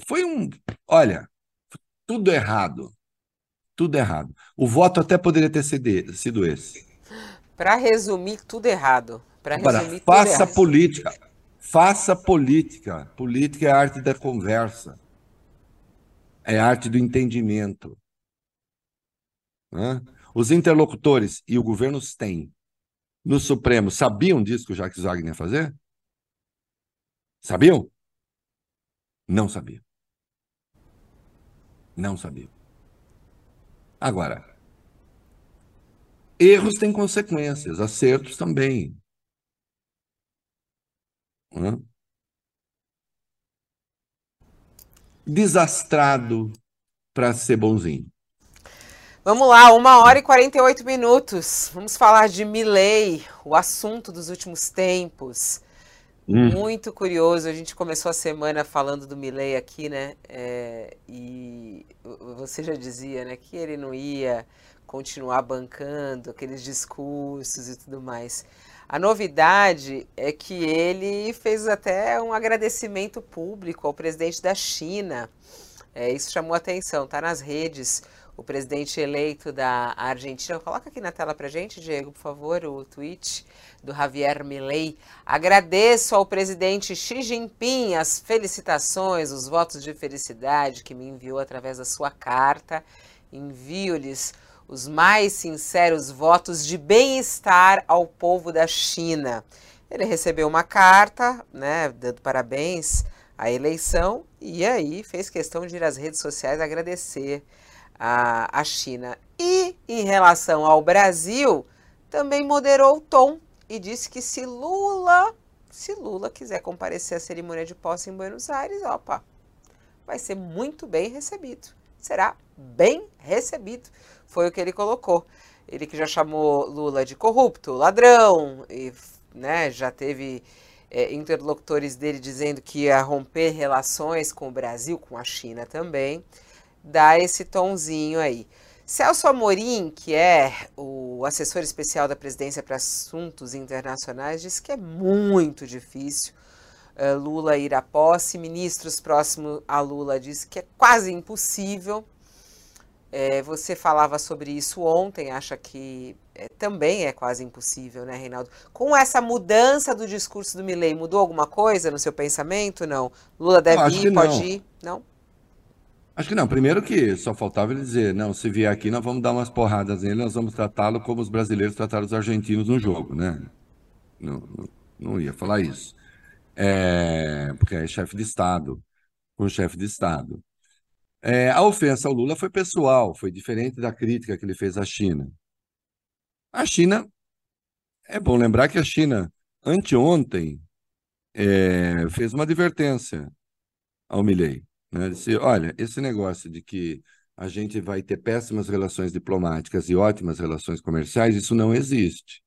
Speaker 2: Foi um. Olha, tudo errado. Tudo errado. O voto até poderia ter sido esse.
Speaker 1: Para resumir, tudo errado. Para resumir,
Speaker 2: faça errado. política. Faça política. Política é a arte da conversa. É a arte do entendimento. Os interlocutores e o governo têm no Supremo sabiam disso que o Jacques Wagner ia fazer? Sabiam? Não sabiam. Não sabiam. Agora, erros têm consequências, acertos também. Hã? Desastrado para ser bonzinho.
Speaker 1: Vamos lá, uma hora e 48 minutos. Vamos falar de Milley, o assunto dos últimos tempos. Hum. Muito curioso. A gente começou a semana falando do Milley aqui, né? É, e você já dizia, né, que ele não ia continuar bancando aqueles discursos e tudo mais. A novidade é que ele fez até um agradecimento público ao presidente da China. É, isso chamou atenção, tá nas redes. O presidente eleito da Argentina, coloca aqui na tela pra gente, Diego, por favor, o tweet do Javier Milei. Agradeço ao presidente Xi Jinping as felicitações, os votos de felicidade que me enviou através da sua carta. Envio-lhes os mais sinceros votos de bem-estar ao povo da China. Ele recebeu uma carta, né, dando parabéns à eleição e aí fez questão de ir às redes sociais agradecer a, a China. E em relação ao Brasil, também moderou o tom e disse que se Lula, se Lula quiser comparecer à cerimônia de posse em Buenos Aires, opa, vai ser muito bem recebido. Será bem recebido. Foi o que ele colocou. Ele que já chamou Lula de corrupto, ladrão, e né, já teve é, interlocutores dele dizendo que ia romper relações com o Brasil, com a China também. Dá esse tonzinho aí. Celso Amorim, que é o assessor especial da presidência para assuntos internacionais, disse que é muito difícil uh, Lula ir à posse. Ministros próximos a Lula disse que é quase impossível. É, você falava sobre isso ontem, acha que é, também é quase impossível, né, Reinaldo? Com essa mudança do discurso do Milley, mudou alguma coisa no seu pensamento? Não. Lula deve ir, pode ir? Não?
Speaker 2: Acho que não. Primeiro que só faltava ele dizer, não, se vier aqui, nós vamos dar umas porradas nele, nós vamos tratá-lo como os brasileiros trataram os argentinos no jogo, né? Não, não, não ia falar isso. É, porque é chefe de Estado, o chefe de Estado. É, a ofensa ao Lula foi pessoal, foi diferente da crítica que ele fez à China. A China, é bom lembrar que a China, anteontem, é, fez uma advertência ao Milley. Né? Disse, olha, esse negócio de que a gente vai ter péssimas relações diplomáticas e ótimas relações comerciais, isso não existe.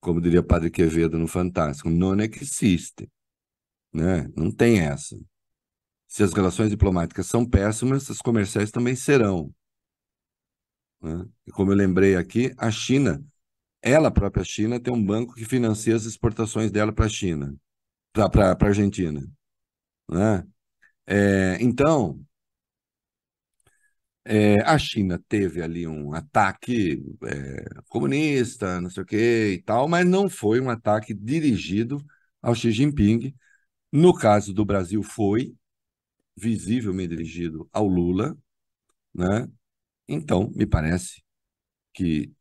Speaker 2: Como diria Padre Quevedo no Fantástico, não existe. Né? Não tem essa. Se as relações diplomáticas são péssimas, as comerciais também serão. Né? E como eu lembrei aqui, a China, ela própria China, tem um banco que financia as exportações dela para a China, para a Argentina. Né? É, então, é, a China teve ali um ataque é, comunista, não sei o que e tal, mas não foi um ataque dirigido ao Xi Jinping. No caso do Brasil, foi visivelmente dirigido ao Lula, né? Então, me parece que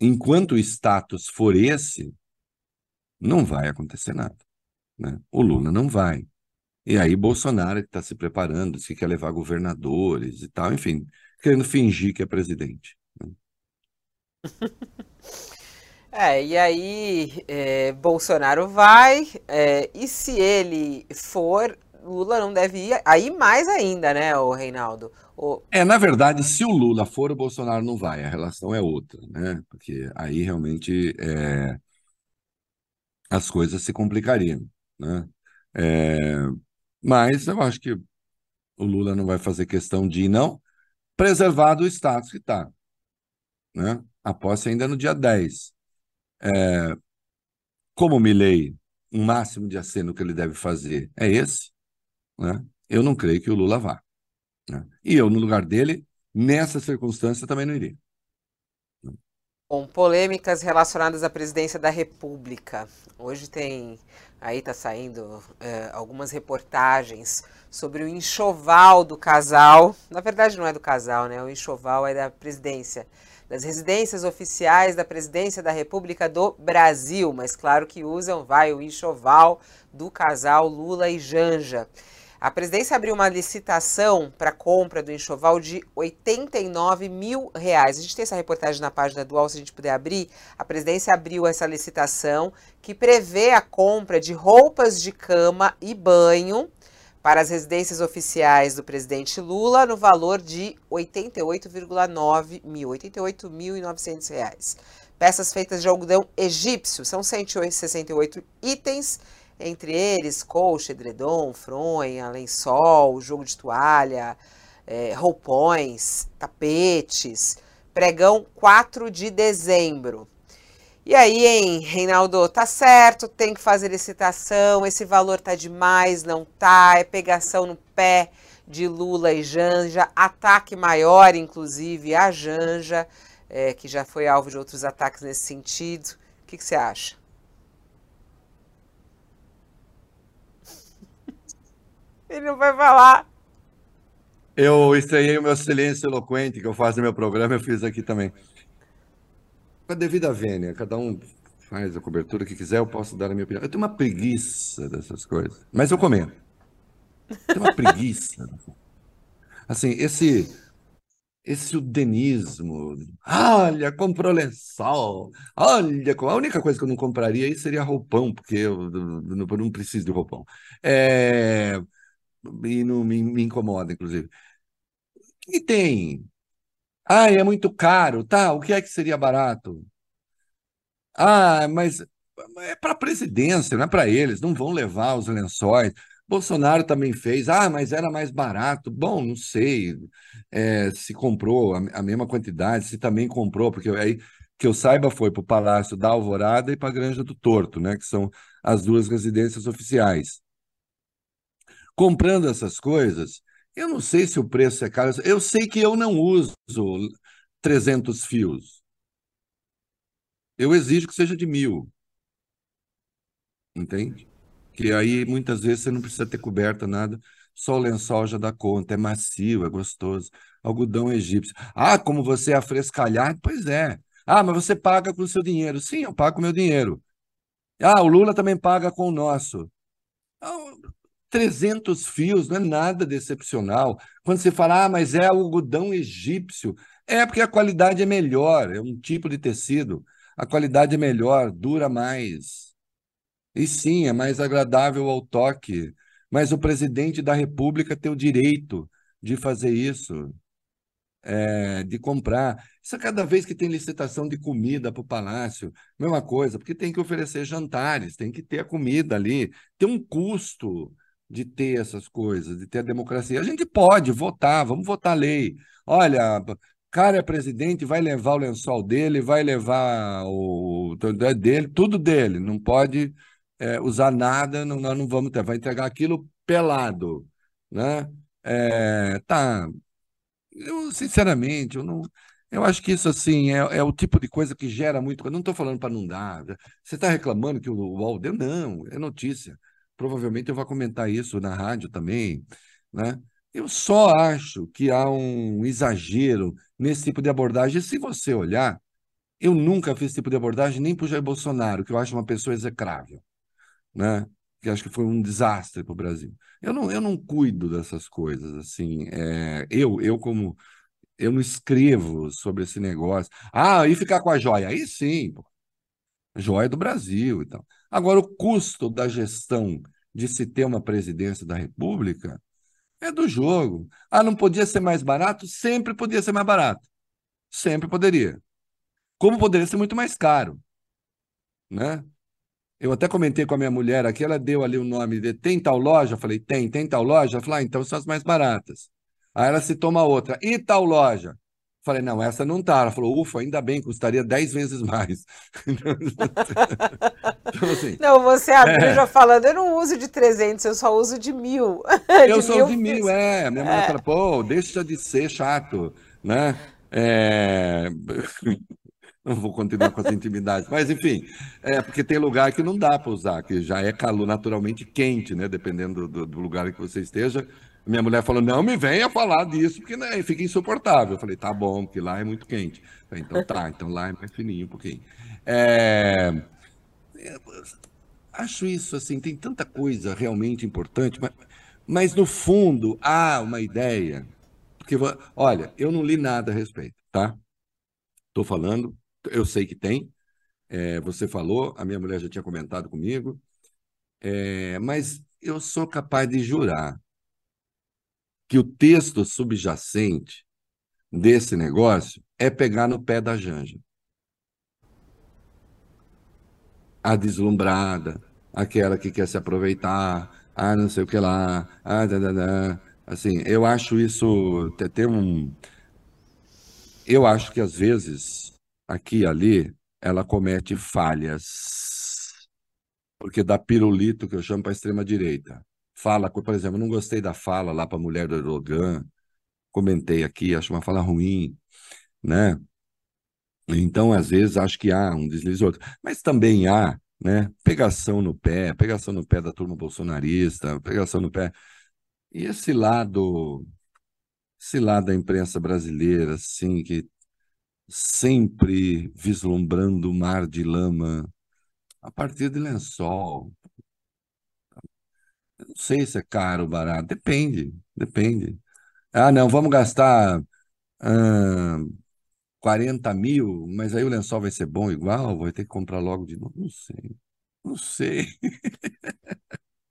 Speaker 2: enquanto o status for esse, não vai acontecer nada. Né? O Lula não vai. E aí Bolsonaro está se preparando, se quer levar governadores e tal, enfim, querendo fingir que é presidente. Né?
Speaker 1: É, e aí é, Bolsonaro vai, é, e se ele for, Lula não deve ir, aí mais ainda, né, o Reinaldo? O...
Speaker 2: É, na verdade, se o Lula for, o Bolsonaro não vai, a relação é outra, né? Porque aí realmente é, as coisas se complicariam, né? É, mas eu acho que o Lula não vai fazer questão de ir, não, preservado o status que está. Né? A posse ainda é no dia 10. É, como o Milley, um máximo de aceno que ele deve fazer é esse, né? eu não creio que o Lula vá. Né? E eu, no lugar dele, nessa circunstância, também não iria.
Speaker 1: Bom, polêmicas relacionadas à presidência da República. Hoje tem, aí está saindo é, algumas reportagens sobre o enxoval do casal. Na verdade, não é do casal, né? O enxoval é da presidência, das residências oficiais da presidência da República do Brasil. Mas claro que usam, vai, o enxoval do casal Lula e Janja. A presidência abriu uma licitação para compra do enxoval de 89 mil reais. A gente tem essa reportagem na página do UOL, se a gente puder abrir. A presidência abriu essa licitação que prevê a compra de roupas de cama e banho para as residências oficiais do presidente Lula no valor de 88,9 mil, 88.900 reais. Peças feitas de algodão egípcio, são 168 itens entre eles colcha, edredom, fronha, lençol, jogo de toalha, é, roupões, tapetes. Pregão 4 de dezembro. E aí, hein, Reinaldo, tá certo, tem que fazer licitação, esse valor tá demais, não tá, é pegação no pé de Lula e Janja, ataque maior, inclusive, a Janja, é, que já foi alvo de outros ataques nesse sentido. O que, que você acha? Ele não vai falar.
Speaker 2: Eu estranhei o meu silêncio eloquente que eu faço no meu programa, eu fiz aqui também. Com a devida vênia, cada um faz a cobertura que quiser, eu posso dar a minha opinião. Eu tenho uma preguiça dessas coisas, mas eu comento. tenho uma preguiça. Assim, esse esse udenismo. Olha, comprou lençol. Olha, a única coisa que eu não compraria aí seria roupão, porque eu, não, não preciso de roupão. É, e não me, me incomoda, inclusive. O que tem? Ah, é muito caro, tá? O que é que seria barato? Ah, mas é para a presidência, não é para eles, não vão levar os lençóis. Bolsonaro também fez, ah, mas era mais barato. Bom, não sei é, se comprou a, a, mesma quantidade, se também comprou, porque aí que eu saiba foi para o Palácio da Alvorada e para a Granja do Torto, né, que são as duas residências oficiais. Comprando essas coisas, eu não sei se o preço é caro. Eu sei que eu não uso 300 fios. Eu exijo que seja de mil. Entende? Que aí muitas vezes você não precisa ter coberta, nada. Só o lençol já dá conta. É macio, é gostoso. Algodão egípcio. Ah, como você é afrescalhado? Pois é. Ah, mas você paga com o seu dinheiro. Sim, eu pago com o meu dinheiro. Ah, o Lula também paga com o nosso. 300 fios, não é nada de excepcional. Quando você fala, ah, mas é algodão egípcio, é porque a qualidade é melhor, é um tipo de tecido, a qualidade é melhor, dura mais. E sim, é mais agradável ao toque, mas o presidente da República tem o direito de fazer isso é, de comprar. Isso é cada vez que tem licitação de comida para o palácio, mesma coisa, porque tem que oferecer jantares, tem que ter a comida ali, tem um custo de ter essas coisas, de ter a democracia. A gente pode votar, vamos votar a lei. Olha, cara é presidente, vai levar o lençol dele, vai levar o é dele, tudo dele, não pode é, usar nada, não, nós não vamos ter, vai entregar aquilo pelado, né? É, tá, eu, sinceramente, eu não. Eu acho que isso, assim, é, é o tipo de coisa que gera muito. Eu não estou falando para não dar. Você está reclamando que o UOL deu? Não, é notícia. Provavelmente eu vou comentar isso na rádio também, né? Eu só acho que há um exagero nesse tipo de abordagem. Se você olhar, eu nunca fiz esse tipo de abordagem nem para o Jair Bolsonaro, que eu acho uma pessoa execrável, né? que acho que foi um desastre para o Brasil. Eu não, eu não cuido dessas coisas, assim. É, eu, eu como eu não escrevo sobre esse negócio. Ah, e ficar com a joia? Aí sim, pô. Joia do Brasil e tal. Agora, o custo da gestão de se ter uma presidência da República é do jogo. Ah, não podia ser mais barato? Sempre podia ser mais barato. Sempre poderia. Como poderia ser muito mais caro. Né? Eu até comentei com a minha mulher aqui, ela deu ali o nome de tem tal loja? Eu falei, tem, tem tal loja? Ela falou, ah, então são as mais baratas. Aí ela citou uma outra, e tal loja? Falei, não, essa não tá. Ela falou, ufa, ainda bem, custaria 10 vezes mais.
Speaker 1: então, assim, não, você abriu é... já falando, eu não uso de 300, eu só uso de mil.
Speaker 2: eu sou de mil, é. Minha mulher é. fala, pô, deixa de ser chato, né? É... Não vou continuar com as intimidades. Mas, enfim, é porque tem lugar que não dá para usar, que já é calor naturalmente quente, né? Dependendo do, do lugar que você esteja. Minha mulher falou: não me venha falar disso, porque né, fica insuportável. Eu falei: tá bom, porque lá é muito quente. Falei, então tá, então lá é mais fininho um pouquinho. É... Acho isso assim, tem tanta coisa realmente importante, mas, mas no fundo há uma ideia. Porque, olha, eu não li nada a respeito, tá? Estou falando eu sei que tem. É, você falou, a minha mulher já tinha comentado comigo, é, mas eu sou capaz de jurar que o texto subjacente desse negócio é pegar no pé da Janja. A deslumbrada, aquela que quer se aproveitar, ah, não sei o que lá, ah, da, da, da. assim, eu acho isso ter um eu acho que às vezes aqui e ali, ela comete falhas. Porque dá pirulito, que eu chamo para a extrema-direita. Fala, por exemplo, não gostei da fala lá para a mulher do Erdogan, comentei aqui, acho uma fala ruim, né? Então, às vezes, acho que há um deslize outro. Mas também há, né? Pegação no pé, pegação no pé da turma bolsonarista, pegação no pé. E esse lado, esse lado da imprensa brasileira, assim, que sempre vislumbrando o mar de lama a partir de lençol. Eu não sei se é caro ou barato, depende, depende. Ah, não, vamos gastar ah, 40 mil, mas aí o lençol vai ser bom igual, vai ter que comprar logo de novo. Não sei, não sei.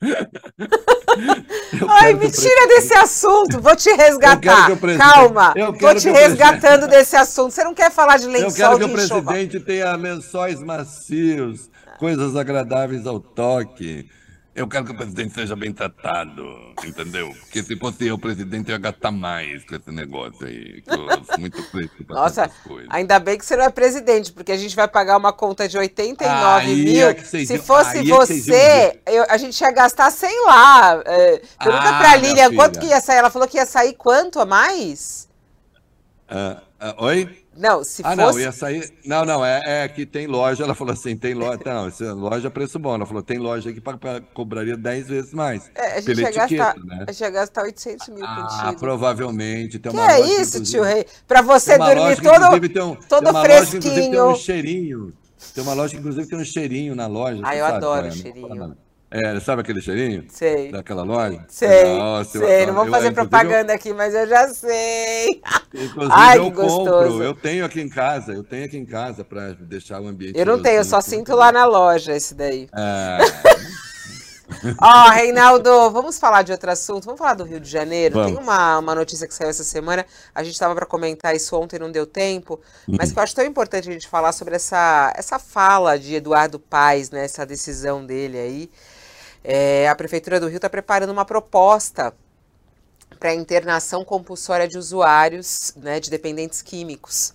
Speaker 1: Ai, me tira desse assunto, vou te resgatar. Calma, vou te resgatando desse assunto. Você não quer falar de lençol
Speaker 2: Eu quero que o presidente tenha lençóis macios, coisas agradáveis ao toque. Eu quero que o presidente seja bem tratado, entendeu? Porque se fosse eu, o presidente ia gastar mais com esse negócio aí. Que eu sou muito preço pra
Speaker 1: Nossa, ainda bem que você não é presidente, porque a gente vai pagar uma conta de 89 aí mil. É se fosse você, é eu, a gente ia gastar, sei lá. É, pergunta ah, pra Lilian quanto que ia sair. Ela falou que ia sair quanto a mais?
Speaker 2: Uh, uh, oi?
Speaker 1: Não, se
Speaker 2: ah,
Speaker 1: fosse...
Speaker 2: não, ia sair. Não, não, é, é que tem loja. Ela falou assim: tem loja. Não, loja é preço bom. Ela falou: tem loja aqui para cobraria 10 vezes mais.
Speaker 1: É, a gente ia gastar, né? a gente ia gastar 800 mil
Speaker 2: ah, contigo. provavelmente.
Speaker 1: Tem uma que loja, é isso, tio Rei? Para você dormir loja, todo, tem um, todo tem uma fresquinho. Loja, inclusive,
Speaker 2: tem um cheirinho. Tem uma loja que, inclusive, tem um cheirinho na loja.
Speaker 1: Ah, eu adoro o é, cheirinho.
Speaker 2: É, sabe aquele cheirinho?
Speaker 1: Sei.
Speaker 2: Daquela loja?
Speaker 1: Sei. Nossa, sei. Eu, não vou fazer eu, propaganda eu, aqui, mas eu já sei.
Speaker 2: Inclusive, Ai, eu compro. Eu tenho aqui em casa. Eu tenho aqui em casa para deixar o ambiente.
Speaker 1: Eu não tenho, eu só sinto lá na loja esse daí. É. Ó, oh, Reinaldo, vamos falar de outro assunto. Vamos falar do Rio de Janeiro. Vamos. Tem uma, uma notícia que saiu essa semana. A gente estava para comentar isso ontem, não deu tempo. Mas que eu acho tão importante a gente falar sobre essa, essa fala de Eduardo Paes, né? Essa decisão dele aí. É, a Prefeitura do Rio está preparando uma proposta para internação compulsória de usuários né, de dependentes químicos.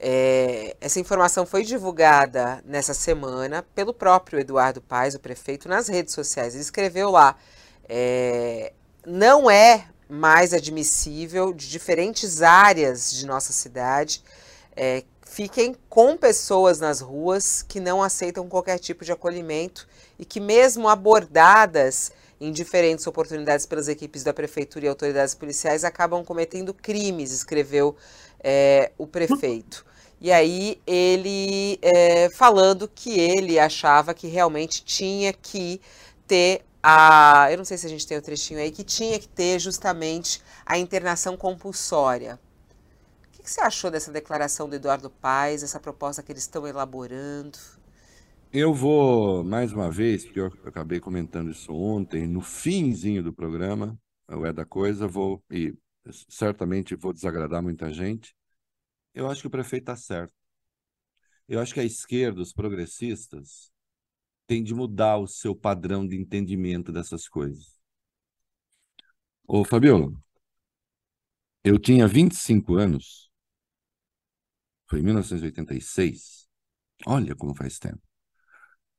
Speaker 1: É, essa informação foi divulgada nessa semana pelo próprio Eduardo Paes, o prefeito, nas redes sociais. Ele escreveu lá: é, não é mais admissível de diferentes áreas de nossa cidade é, fiquem com pessoas nas ruas que não aceitam qualquer tipo de acolhimento e que, mesmo abordadas em diferentes oportunidades pelas equipes da prefeitura e autoridades policiais, acabam cometendo crimes, escreveu é, o prefeito. E aí ele é, falando que ele achava que realmente tinha que ter a. Eu não sei se a gente tem o um trechinho aí, que tinha que ter justamente a internação compulsória. O que, que você achou dessa declaração do Eduardo Paes, essa proposta que eles estão elaborando?
Speaker 2: Eu vou, mais uma vez, porque eu acabei comentando isso ontem, no finzinho do programa, o É da Coisa, vou, e certamente vou desagradar muita gente. Eu acho que o prefeito está certo. Eu acho que a esquerda, os progressistas, tem de mudar o seu padrão de entendimento dessas coisas. Ô, Fabiola, eu tinha 25 anos, foi em 1986. Olha como faz tempo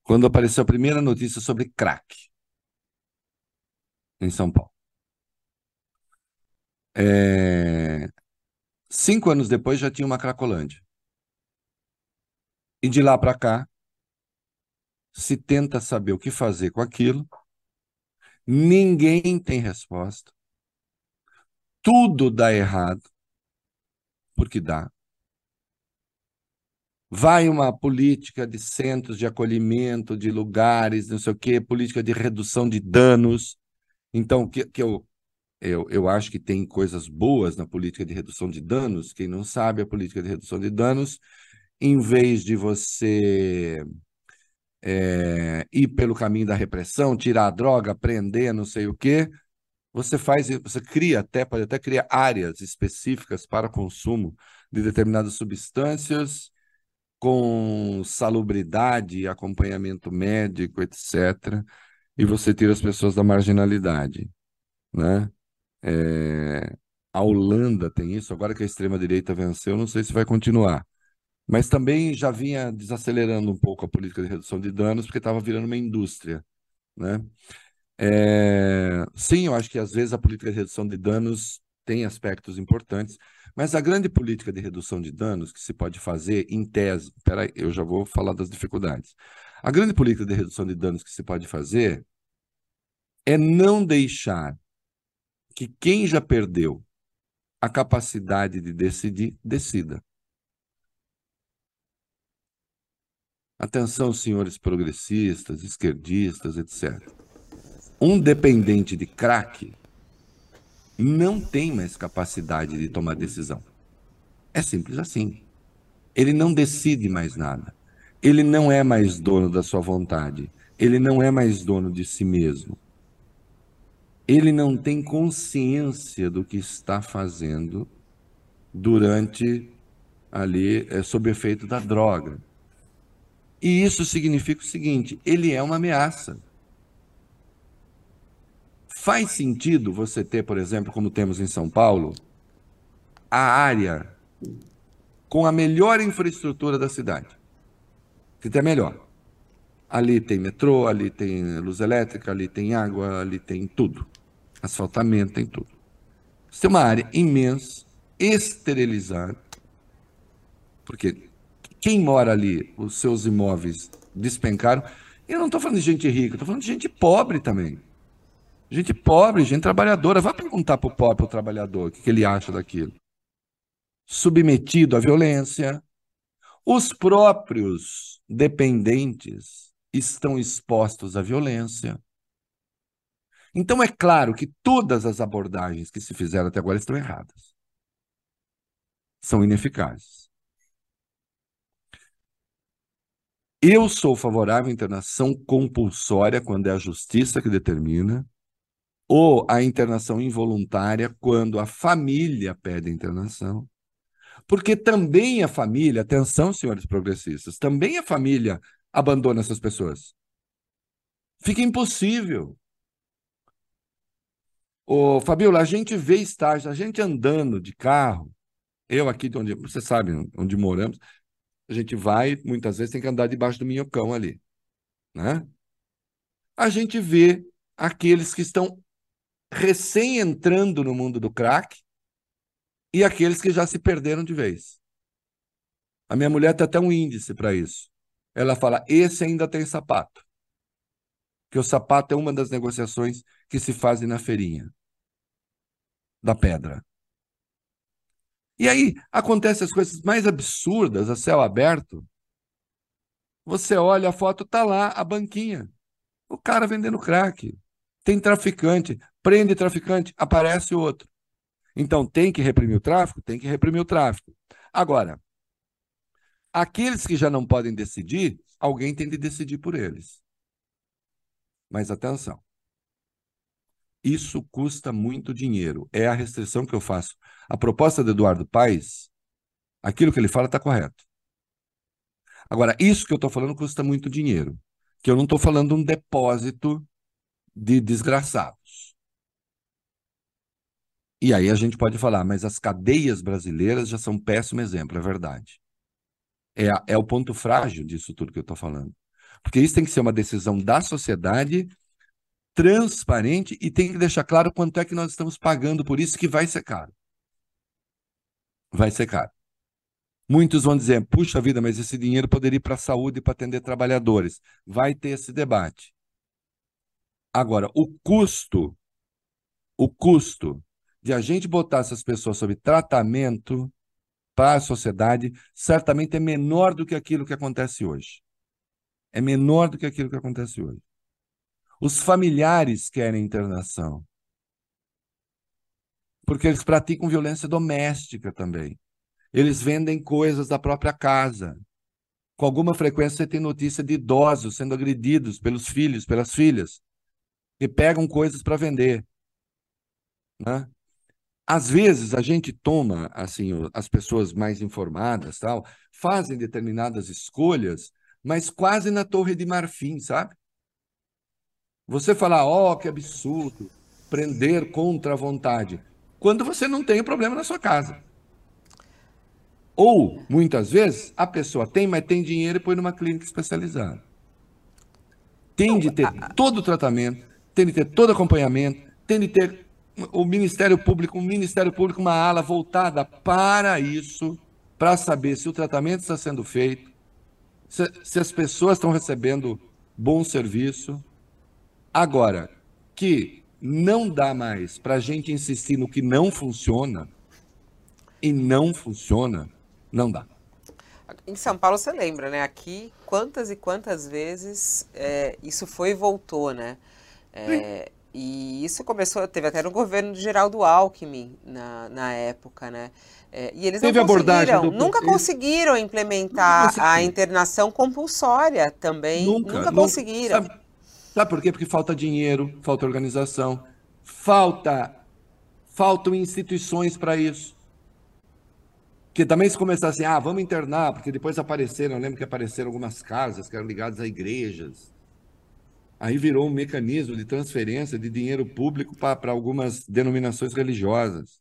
Speaker 2: quando apareceu a primeira notícia sobre crack em São Paulo. É... Cinco anos depois já tinha uma Cracolândia. E de lá para cá, se tenta saber o que fazer com aquilo, ninguém tem resposta, tudo dá errado, porque dá. Vai uma política de centros de acolhimento, de lugares, não sei o quê, política de redução de danos. Então, que, que eu, eu, eu acho que tem coisas boas na política de redução de danos. Quem não sabe a política de redução de danos, em vez de você é, ir pelo caminho da repressão, tirar a droga, prender, não sei o quê, você faz, você cria até, pode até criar áreas específicas para consumo de determinadas substâncias com salubridade, acompanhamento médico, etc. E você tira as pessoas da marginalidade, né? É, a Holanda tem isso, agora que a extrema-direita venceu, não sei se vai continuar. Mas também já vinha desacelerando um pouco a política de redução de danos, porque estava virando uma indústria. Né? É, sim, eu acho que às vezes a política de redução de danos tem aspectos importantes, mas a grande política de redução de danos que se pode fazer, em tese, peraí, eu já vou falar das dificuldades. A grande política de redução de danos que se pode fazer é não deixar que quem já perdeu a capacidade de decidir, decida. Atenção, senhores progressistas, esquerdistas, etc. Um dependente de crack não tem mais capacidade de tomar decisão. É simples assim. Ele não decide mais nada. Ele não é mais dono da sua vontade. Ele não é mais dono de si mesmo. Ele não tem consciência do que está fazendo durante ali, é, sob efeito da droga. E isso significa o seguinte: ele é uma ameaça. Faz sentido você ter, por exemplo, como temos em São Paulo, a área com a melhor infraestrutura da cidade. Que tem a melhor. Ali tem metrô, ali tem luz elétrica, ali tem água, ali tem tudo. Asfaltamento, tem tudo. Você tem uma área imensa, esterilizada, porque quem mora ali, os seus imóveis despencaram. Eu não estou falando de gente rica, estou falando de gente pobre também. Gente pobre, gente trabalhadora. Vá perguntar para o pobre, o trabalhador, o que, que ele acha daquilo. Submetido à violência. Os próprios dependentes estão expostos à violência. Então é claro que todas as abordagens que se fizeram até agora estão erradas. São ineficazes. Eu sou favorável à internação compulsória quando é a justiça que determina, ou à internação involuntária quando a família pede a internação. Porque também a família, atenção, senhores progressistas, também a família abandona essas pessoas. Fica impossível. Ô, Fabiola, a gente vê estágio, a gente andando de carro, eu aqui de onde, você sabe onde moramos, a gente vai, muitas vezes tem que andar debaixo do minhocão ali, né? A gente vê aqueles que estão recém entrando no mundo do crack e aqueles que já se perderam de vez. A minha mulher tem até um índice para isso. Ela fala: esse ainda tem sapato. Que o sapato é uma das negociações que se fazem na feirinha da pedra. E aí acontecem as coisas mais absurdas a céu aberto. Você olha a foto, tá lá a banquinha. O cara vendendo crack. Tem traficante, prende traficante, aparece outro. Então tem que reprimir o tráfico? Tem que reprimir o tráfico. Agora, aqueles que já não podem decidir, alguém tem de decidir por eles. Mas atenção. Isso custa muito dinheiro. É a restrição que eu faço. A proposta do Eduardo Paes, aquilo que ele fala está correto. Agora, isso que eu estou falando custa muito dinheiro. Que eu não estou falando um depósito de desgraçados. E aí a gente pode falar, mas as cadeias brasileiras já são um péssimo exemplo, é verdade. É, é o ponto frágil disso tudo que eu estou falando. Porque isso tem que ser uma decisão da sociedade transparente e tem que deixar claro quanto é que nós estamos pagando por isso, que vai ser caro. Vai ser caro. Muitos vão dizer, puxa vida, mas esse dinheiro poderia ir para a saúde e para atender trabalhadores. Vai ter esse debate. Agora, o custo, o custo de a gente botar essas pessoas sob tratamento para a sociedade, certamente é menor do que aquilo que acontece hoje. É menor do que aquilo que acontece hoje. Os familiares querem internação. Porque eles praticam violência doméstica também. Eles vendem coisas da própria casa. Com alguma frequência você tem notícia de idosos sendo agredidos pelos filhos, pelas filhas, que pegam coisas para vender. Né? Às vezes a gente toma, assim, as pessoas mais informadas, tal, fazem determinadas escolhas, mas quase na torre de marfim, sabe? Você falar, ó, oh, que absurdo, prender contra a vontade, quando você não tem o problema na sua casa. Ou, muitas vezes, a pessoa tem, mas tem dinheiro e põe numa clínica especializada. Tem de ter todo o tratamento, tem de ter todo o acompanhamento, tem de ter o Ministério Público, um Ministério Público, uma ala voltada para isso, para saber se o tratamento está sendo feito, se, se as pessoas estão recebendo bom serviço. Agora, que não dá mais para a gente insistir no que não funciona, e não funciona, não dá.
Speaker 1: Em São Paulo, você lembra, né? Aqui, quantas e quantas vezes é, isso foi e voltou, né? É, isso começou, teve até no governo de Geraldo Alckmin na, na época, né? É, e eles teve não conseguiram, do... nunca conseguiram implementar a internação compulsória também. Nunca, nunca conseguiram.
Speaker 2: Sabe, Sabe por quê? Porque falta dinheiro, falta organização, falta faltam instituições para isso. Que também se começar assim, ah, vamos internar, porque depois apareceram, eu lembro que apareceram algumas casas que eram ligadas a igrejas. Aí virou um mecanismo de transferência de dinheiro público para algumas denominações religiosas.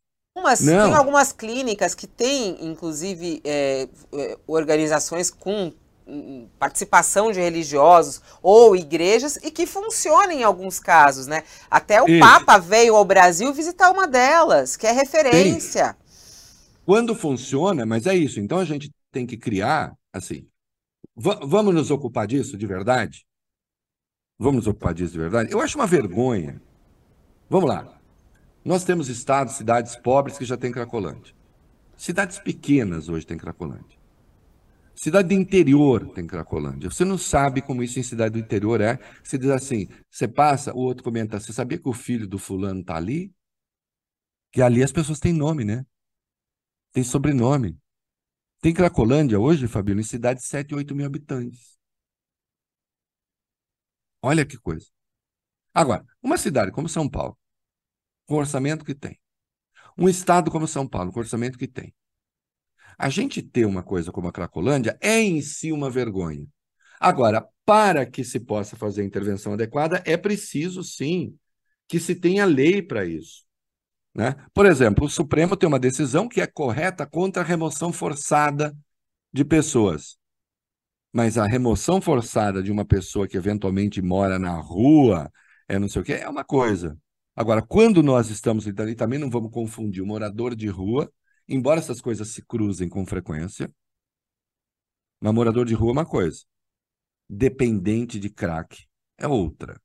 Speaker 1: Tem algumas clínicas que têm, inclusive, é, é organizações com hum, participação de religiosos ou igrejas e que funcionam em alguns casos, né? Até o Isso. Papa veio ao Brasil visitar uma delas, que é referência.
Speaker 2: Quando funciona, mas é isso. Então a gente tem que criar, assim, vamos nos ocupar disso de verdade? Vamos ocupar disso de verdade? Eu acho uma vergonha. Vamos lá. Nós temos estados, cidades pobres que já têm Cracolândia. Cidades pequenas hoje têm Cracolândia. Cidade do interior tem Cracolândia. Você não sabe como isso em cidade do interior é. Você diz assim, você passa, o outro comenta, você sabia que o filho do fulano está ali? Que ali as pessoas têm nome, né? Tem sobrenome. Tem Cracolândia hoje, Fabio, em cidade de 7, 8 mil habitantes. Olha que coisa. Agora, uma cidade como São Paulo, com o orçamento que tem. Um estado como São Paulo, com o orçamento que tem. A gente ter uma coisa como a Cracolândia é em si uma vergonha. Agora, para que se possa fazer a intervenção adequada, é preciso sim que se tenha lei para isso. Né? Por exemplo, o Supremo tem uma decisão que é correta contra a remoção forçada de pessoas. Mas a remoção forçada de uma pessoa que eventualmente mora na rua, é não sei o quê, é uma coisa. Agora, quando nós estamos e também não vamos confundir o morador de rua, embora essas coisas se cruzem com frequência, mas morador de rua é uma coisa, dependente de crack é outra.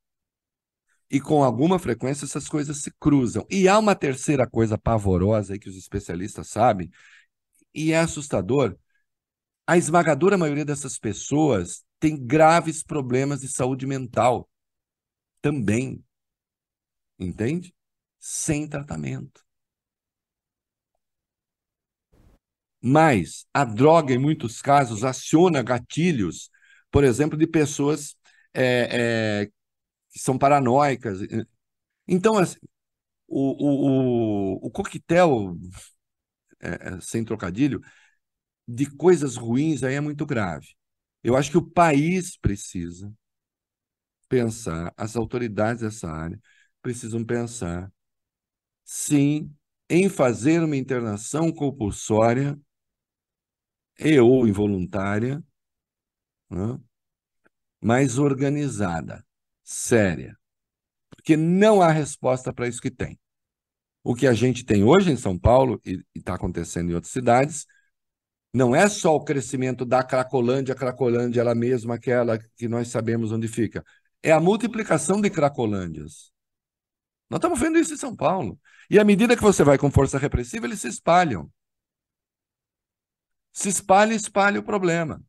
Speaker 2: E com alguma frequência essas coisas se cruzam. E há uma terceira coisa pavorosa aí que os especialistas sabem, e é assustador. A esmagadora maioria dessas pessoas tem graves problemas de saúde mental também entende? Sem tratamento. Mas a droga, em muitos casos, aciona gatilhos, por exemplo, de pessoas é, é, que são paranoicas. Então, assim, o, o, o, o coquetel, é, é, sem trocadilho, de coisas ruins aí é muito grave. Eu acho que o país precisa pensar, as autoridades dessa área, precisam pensar, sim, em fazer uma internação compulsória e ou involuntária, né? mais organizada, séria. Porque não há resposta para isso que tem. O que a gente tem hoje em São Paulo, e está acontecendo em outras cidades, não é só o crescimento da Cracolândia, a Cracolândia ela mesma, aquela que nós sabemos onde fica. É a multiplicação de Cracolândias. Nós estamos vendo isso em São Paulo. E à medida que você vai com força repressiva, eles se espalham. Se espalha, espalha o problema.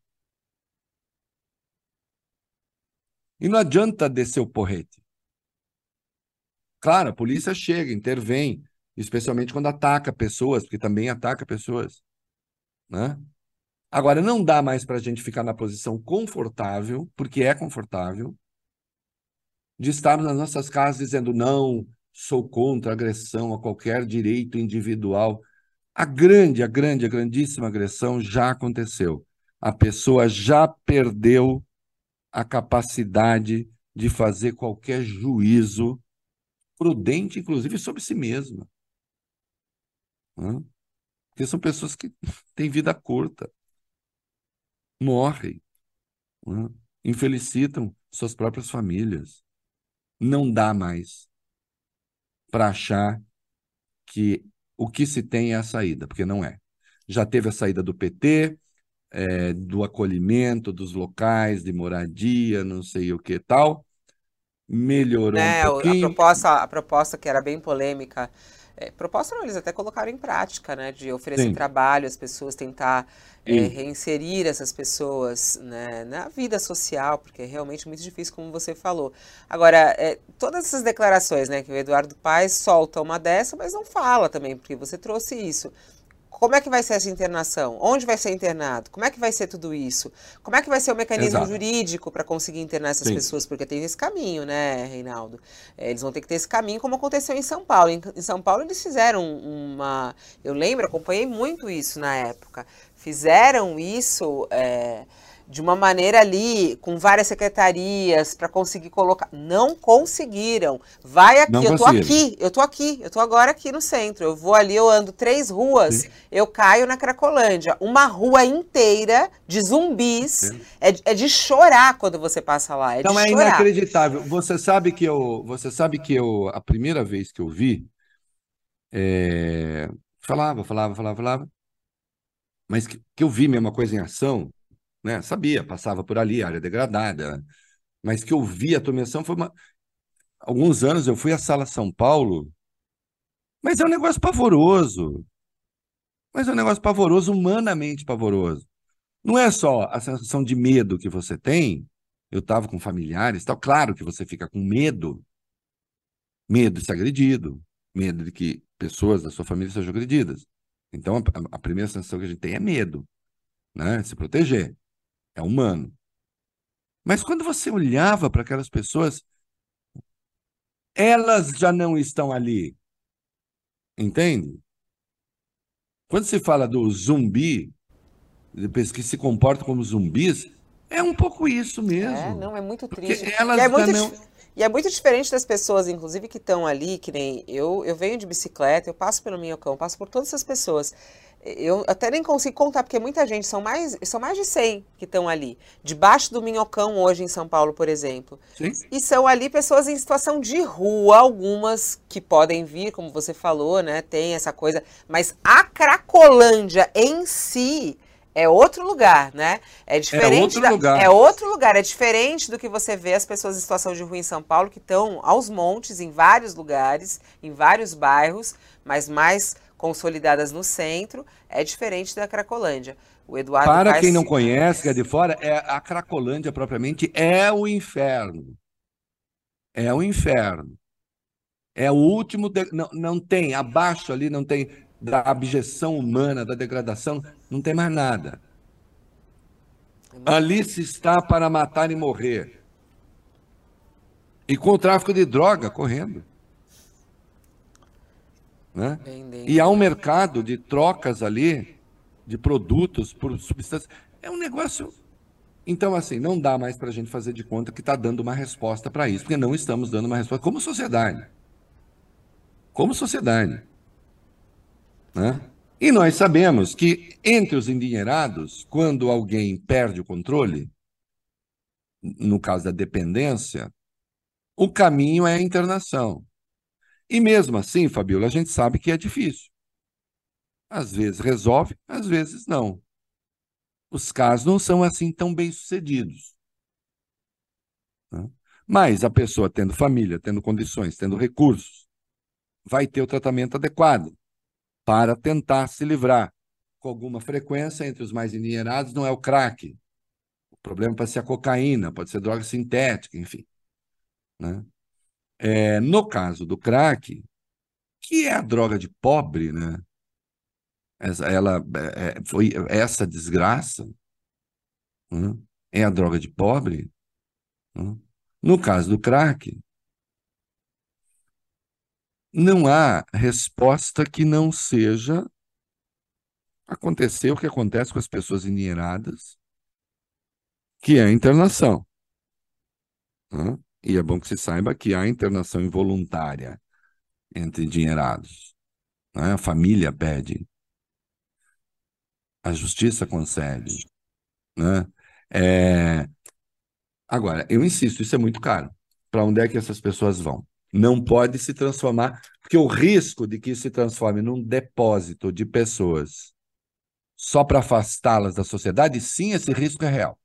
Speaker 2: E não adianta descer o porrete. Claro, a polícia chega, intervém, especialmente quando ataca pessoas, porque também ataca pessoas. Né? Agora, não dá mais para a gente ficar na posição confortável, porque é confortável, de estarmos nas nossas casas dizendo não, sou contra a agressão a qualquer direito individual. A grande, a grande, a grandíssima agressão já aconteceu. A pessoa já perdeu a capacidade de fazer qualquer juízo prudente, inclusive sobre si mesma. Porque são pessoas que têm vida curta, morrem, infelicitam suas próprias famílias não dá mais para achar que o que se tem é a saída, porque não é. Já teve a saída do PT, é, do acolhimento dos locais, de moradia, não sei o que tal. Melhorou
Speaker 1: é,
Speaker 2: um pouquinho.
Speaker 1: A proposta, a proposta que era bem polêmica é, proposta não, eles até colocaram em prática, né? De oferecer Sim. trabalho às pessoas, tentar é, reinserir essas pessoas né, na vida social, porque é realmente muito difícil, como você falou. Agora, é, todas essas declarações, né, que o Eduardo Paes solta uma dessa, mas não fala também, porque você trouxe isso. Como é que vai ser essa internação? Onde vai ser internado? Como é que vai ser tudo isso? Como é que vai ser o mecanismo Exato. jurídico para conseguir internar essas Sim. pessoas? Porque tem esse caminho, né, Reinaldo? É, eles vão ter que ter esse caminho, como aconteceu em São Paulo. Em, em São Paulo, eles fizeram uma. Eu lembro, acompanhei muito isso na época. Fizeram isso. É, de uma maneira ali, com várias secretarias, para conseguir colocar. Não conseguiram. Vai aqui, Não eu tô aqui, eu tô aqui, eu tô agora aqui no centro. Eu vou ali, eu ando três ruas, Sim. eu caio na Cracolândia. Uma rua inteira de zumbis. É, é, de chorar quando você passa lá. É
Speaker 2: Não,
Speaker 1: é
Speaker 2: chorar. inacreditável. Você sabe que eu. Você sabe que eu, a primeira vez que eu vi, é, falava, falava, falava, falava. Mas que, que eu vi mesma coisa em ação né? Sabia, passava por ali, área degradada, mas que eu vi a tormenção foi uma... Alguns anos eu fui à Sala São Paulo, mas é um negócio pavoroso. Mas é um negócio pavoroso, humanamente pavoroso. Não é só a sensação de medo que você tem. Eu estava com familiares, tal. Claro que você fica com medo. Medo de ser agredido, medo de que pessoas da sua família sejam agredidas. Então, a, a primeira sensação que a gente tem é medo, né? Se proteger é humano. Mas quando você olhava para aquelas pessoas, elas já não estão ali. Entende? Quando se fala do zumbi, que se comportam como zumbis, é um pouco isso mesmo. É,
Speaker 1: não, é muito triste. Elas e, é muito, não... e é muito diferente das pessoas, inclusive, que estão ali, que nem eu, eu venho de bicicleta, eu passo pelo Minhocão, passo por todas essas pessoas. Eu até nem consigo contar, porque muita gente, são mais, são mais de 100 que estão ali. Debaixo do Minhocão, hoje em São Paulo, por exemplo. Sim. E são ali pessoas em situação de rua, algumas que podem vir, como você falou, né? Tem essa coisa. Mas a Cracolândia em si é outro lugar, né? É diferente. É outro da, lugar. É outro lugar. É diferente do que você vê as pessoas em situação de rua em São Paulo, que estão aos montes, em vários lugares, em vários bairros, mas mais consolidadas no centro, é diferente da Cracolândia.
Speaker 2: O Eduardo Para quem não conhece, que é de fora, é, a Cracolândia propriamente é o inferno. É o inferno. É o último. De... Não, não tem, abaixo ali não tem da abjeção humana, da degradação, não tem mais nada. Ali se está para matar e morrer. E com o tráfico de droga correndo. Né? E há um mercado de trocas ali de produtos por substâncias. É um negócio. Então, assim, não dá mais para a gente fazer de conta que está dando uma resposta para isso, porque não estamos dando uma resposta como sociedade. Como sociedade. Né? E nós sabemos que entre os endinheirados, quando alguém perde o controle, no caso da dependência, o caminho é a internação. E mesmo assim, Fabiola, a gente sabe que é difícil. Às vezes resolve, às vezes não. Os casos não são assim tão bem sucedidos. Né? Mas a pessoa tendo família, tendo condições, tendo recursos, vai ter o tratamento adequado para tentar se livrar. Com alguma frequência, entre os mais endinheirados, não é o crack. O problema pode ser a cocaína, pode ser droga sintética, enfim. Né? É, no caso do crack, que é a droga de pobre, né? Essa, ela é, é foi essa desgraça né? é a droga de pobre. Né? No caso do crack, não há resposta que não seja acontecer o que acontece com as pessoas endinheiradas, que é a internação. Né? E é bom que se saiba que há internação involuntária entre endinheirados. Né? A família pede. A justiça concede. Né? É... Agora, eu insisto, isso é muito caro. Para onde é que essas pessoas vão? Não pode se transformar, porque o risco de que isso se transforme num depósito de pessoas só para afastá-las da sociedade, sim, esse risco é real.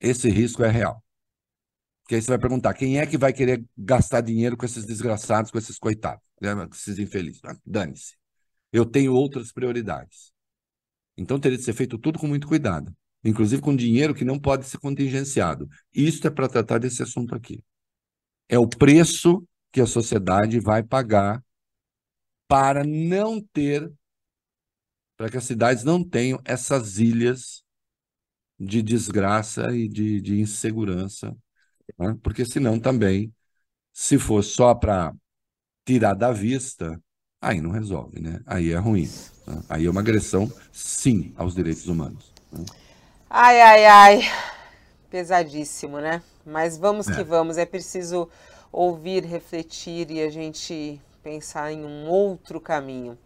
Speaker 2: Esse risco é real. Porque aí você vai perguntar, quem é que vai querer gastar dinheiro com esses desgraçados, com esses coitados, né, com esses infelizes? Ah, dane-se. Eu tenho outras prioridades. Então teria de ser feito tudo com muito cuidado, inclusive com dinheiro que não pode ser contingenciado. Isso é para tratar desse assunto aqui. É o preço que a sociedade vai pagar para não ter, para que as cidades não tenham essas ilhas de desgraça e de, de insegurança né? porque senão também, se for só para tirar da vista, aí não resolve, né? Aí é ruim. Né? Aí é uma agressão, sim, aos direitos humanos. Né?
Speaker 1: Ai, ai, ai. Pesadíssimo, né? Mas vamos é. que vamos. É preciso ouvir, refletir e a gente pensar em um outro caminho.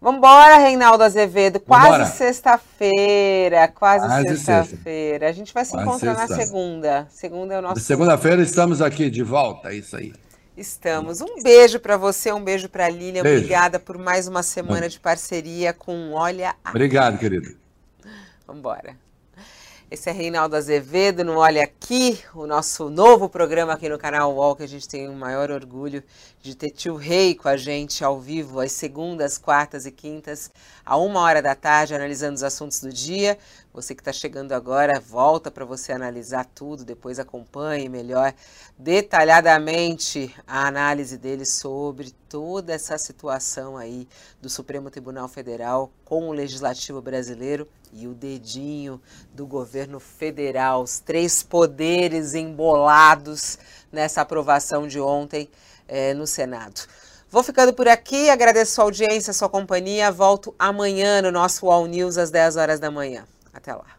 Speaker 1: Vambora, Reinaldo Azevedo. Quase sexta-feira. Quase, quase sexta-feira. A gente vai se quase encontrar sexta. na segunda. Segunda é o nosso.
Speaker 2: Segunda-feira estamos aqui de volta, é isso aí.
Speaker 1: Estamos. Um beijo para você, um beijo para a Lilian. Beijo. Obrigada por mais uma semana de parceria com Olha.
Speaker 2: Obrigado, querido.
Speaker 1: Vambora. Esse é Reinaldo Azevedo no Olha Aqui, o nosso novo programa aqui no canal UOL, que a gente tem o maior orgulho de ter tio Rei com a gente ao vivo, às segundas, quartas e quintas, a uma hora da tarde, analisando os assuntos do dia. Você que está chegando agora, volta para você analisar tudo, depois acompanhe melhor, detalhadamente, a análise dele sobre toda essa situação aí do Supremo Tribunal Federal com o Legislativo Brasileiro e o dedinho do governo federal, os três poderes embolados nessa aprovação de ontem é, no Senado. Vou ficando por aqui, agradeço a audiência, a sua companhia. Volto amanhã no nosso All News às 10 horas da manhã. Até lá.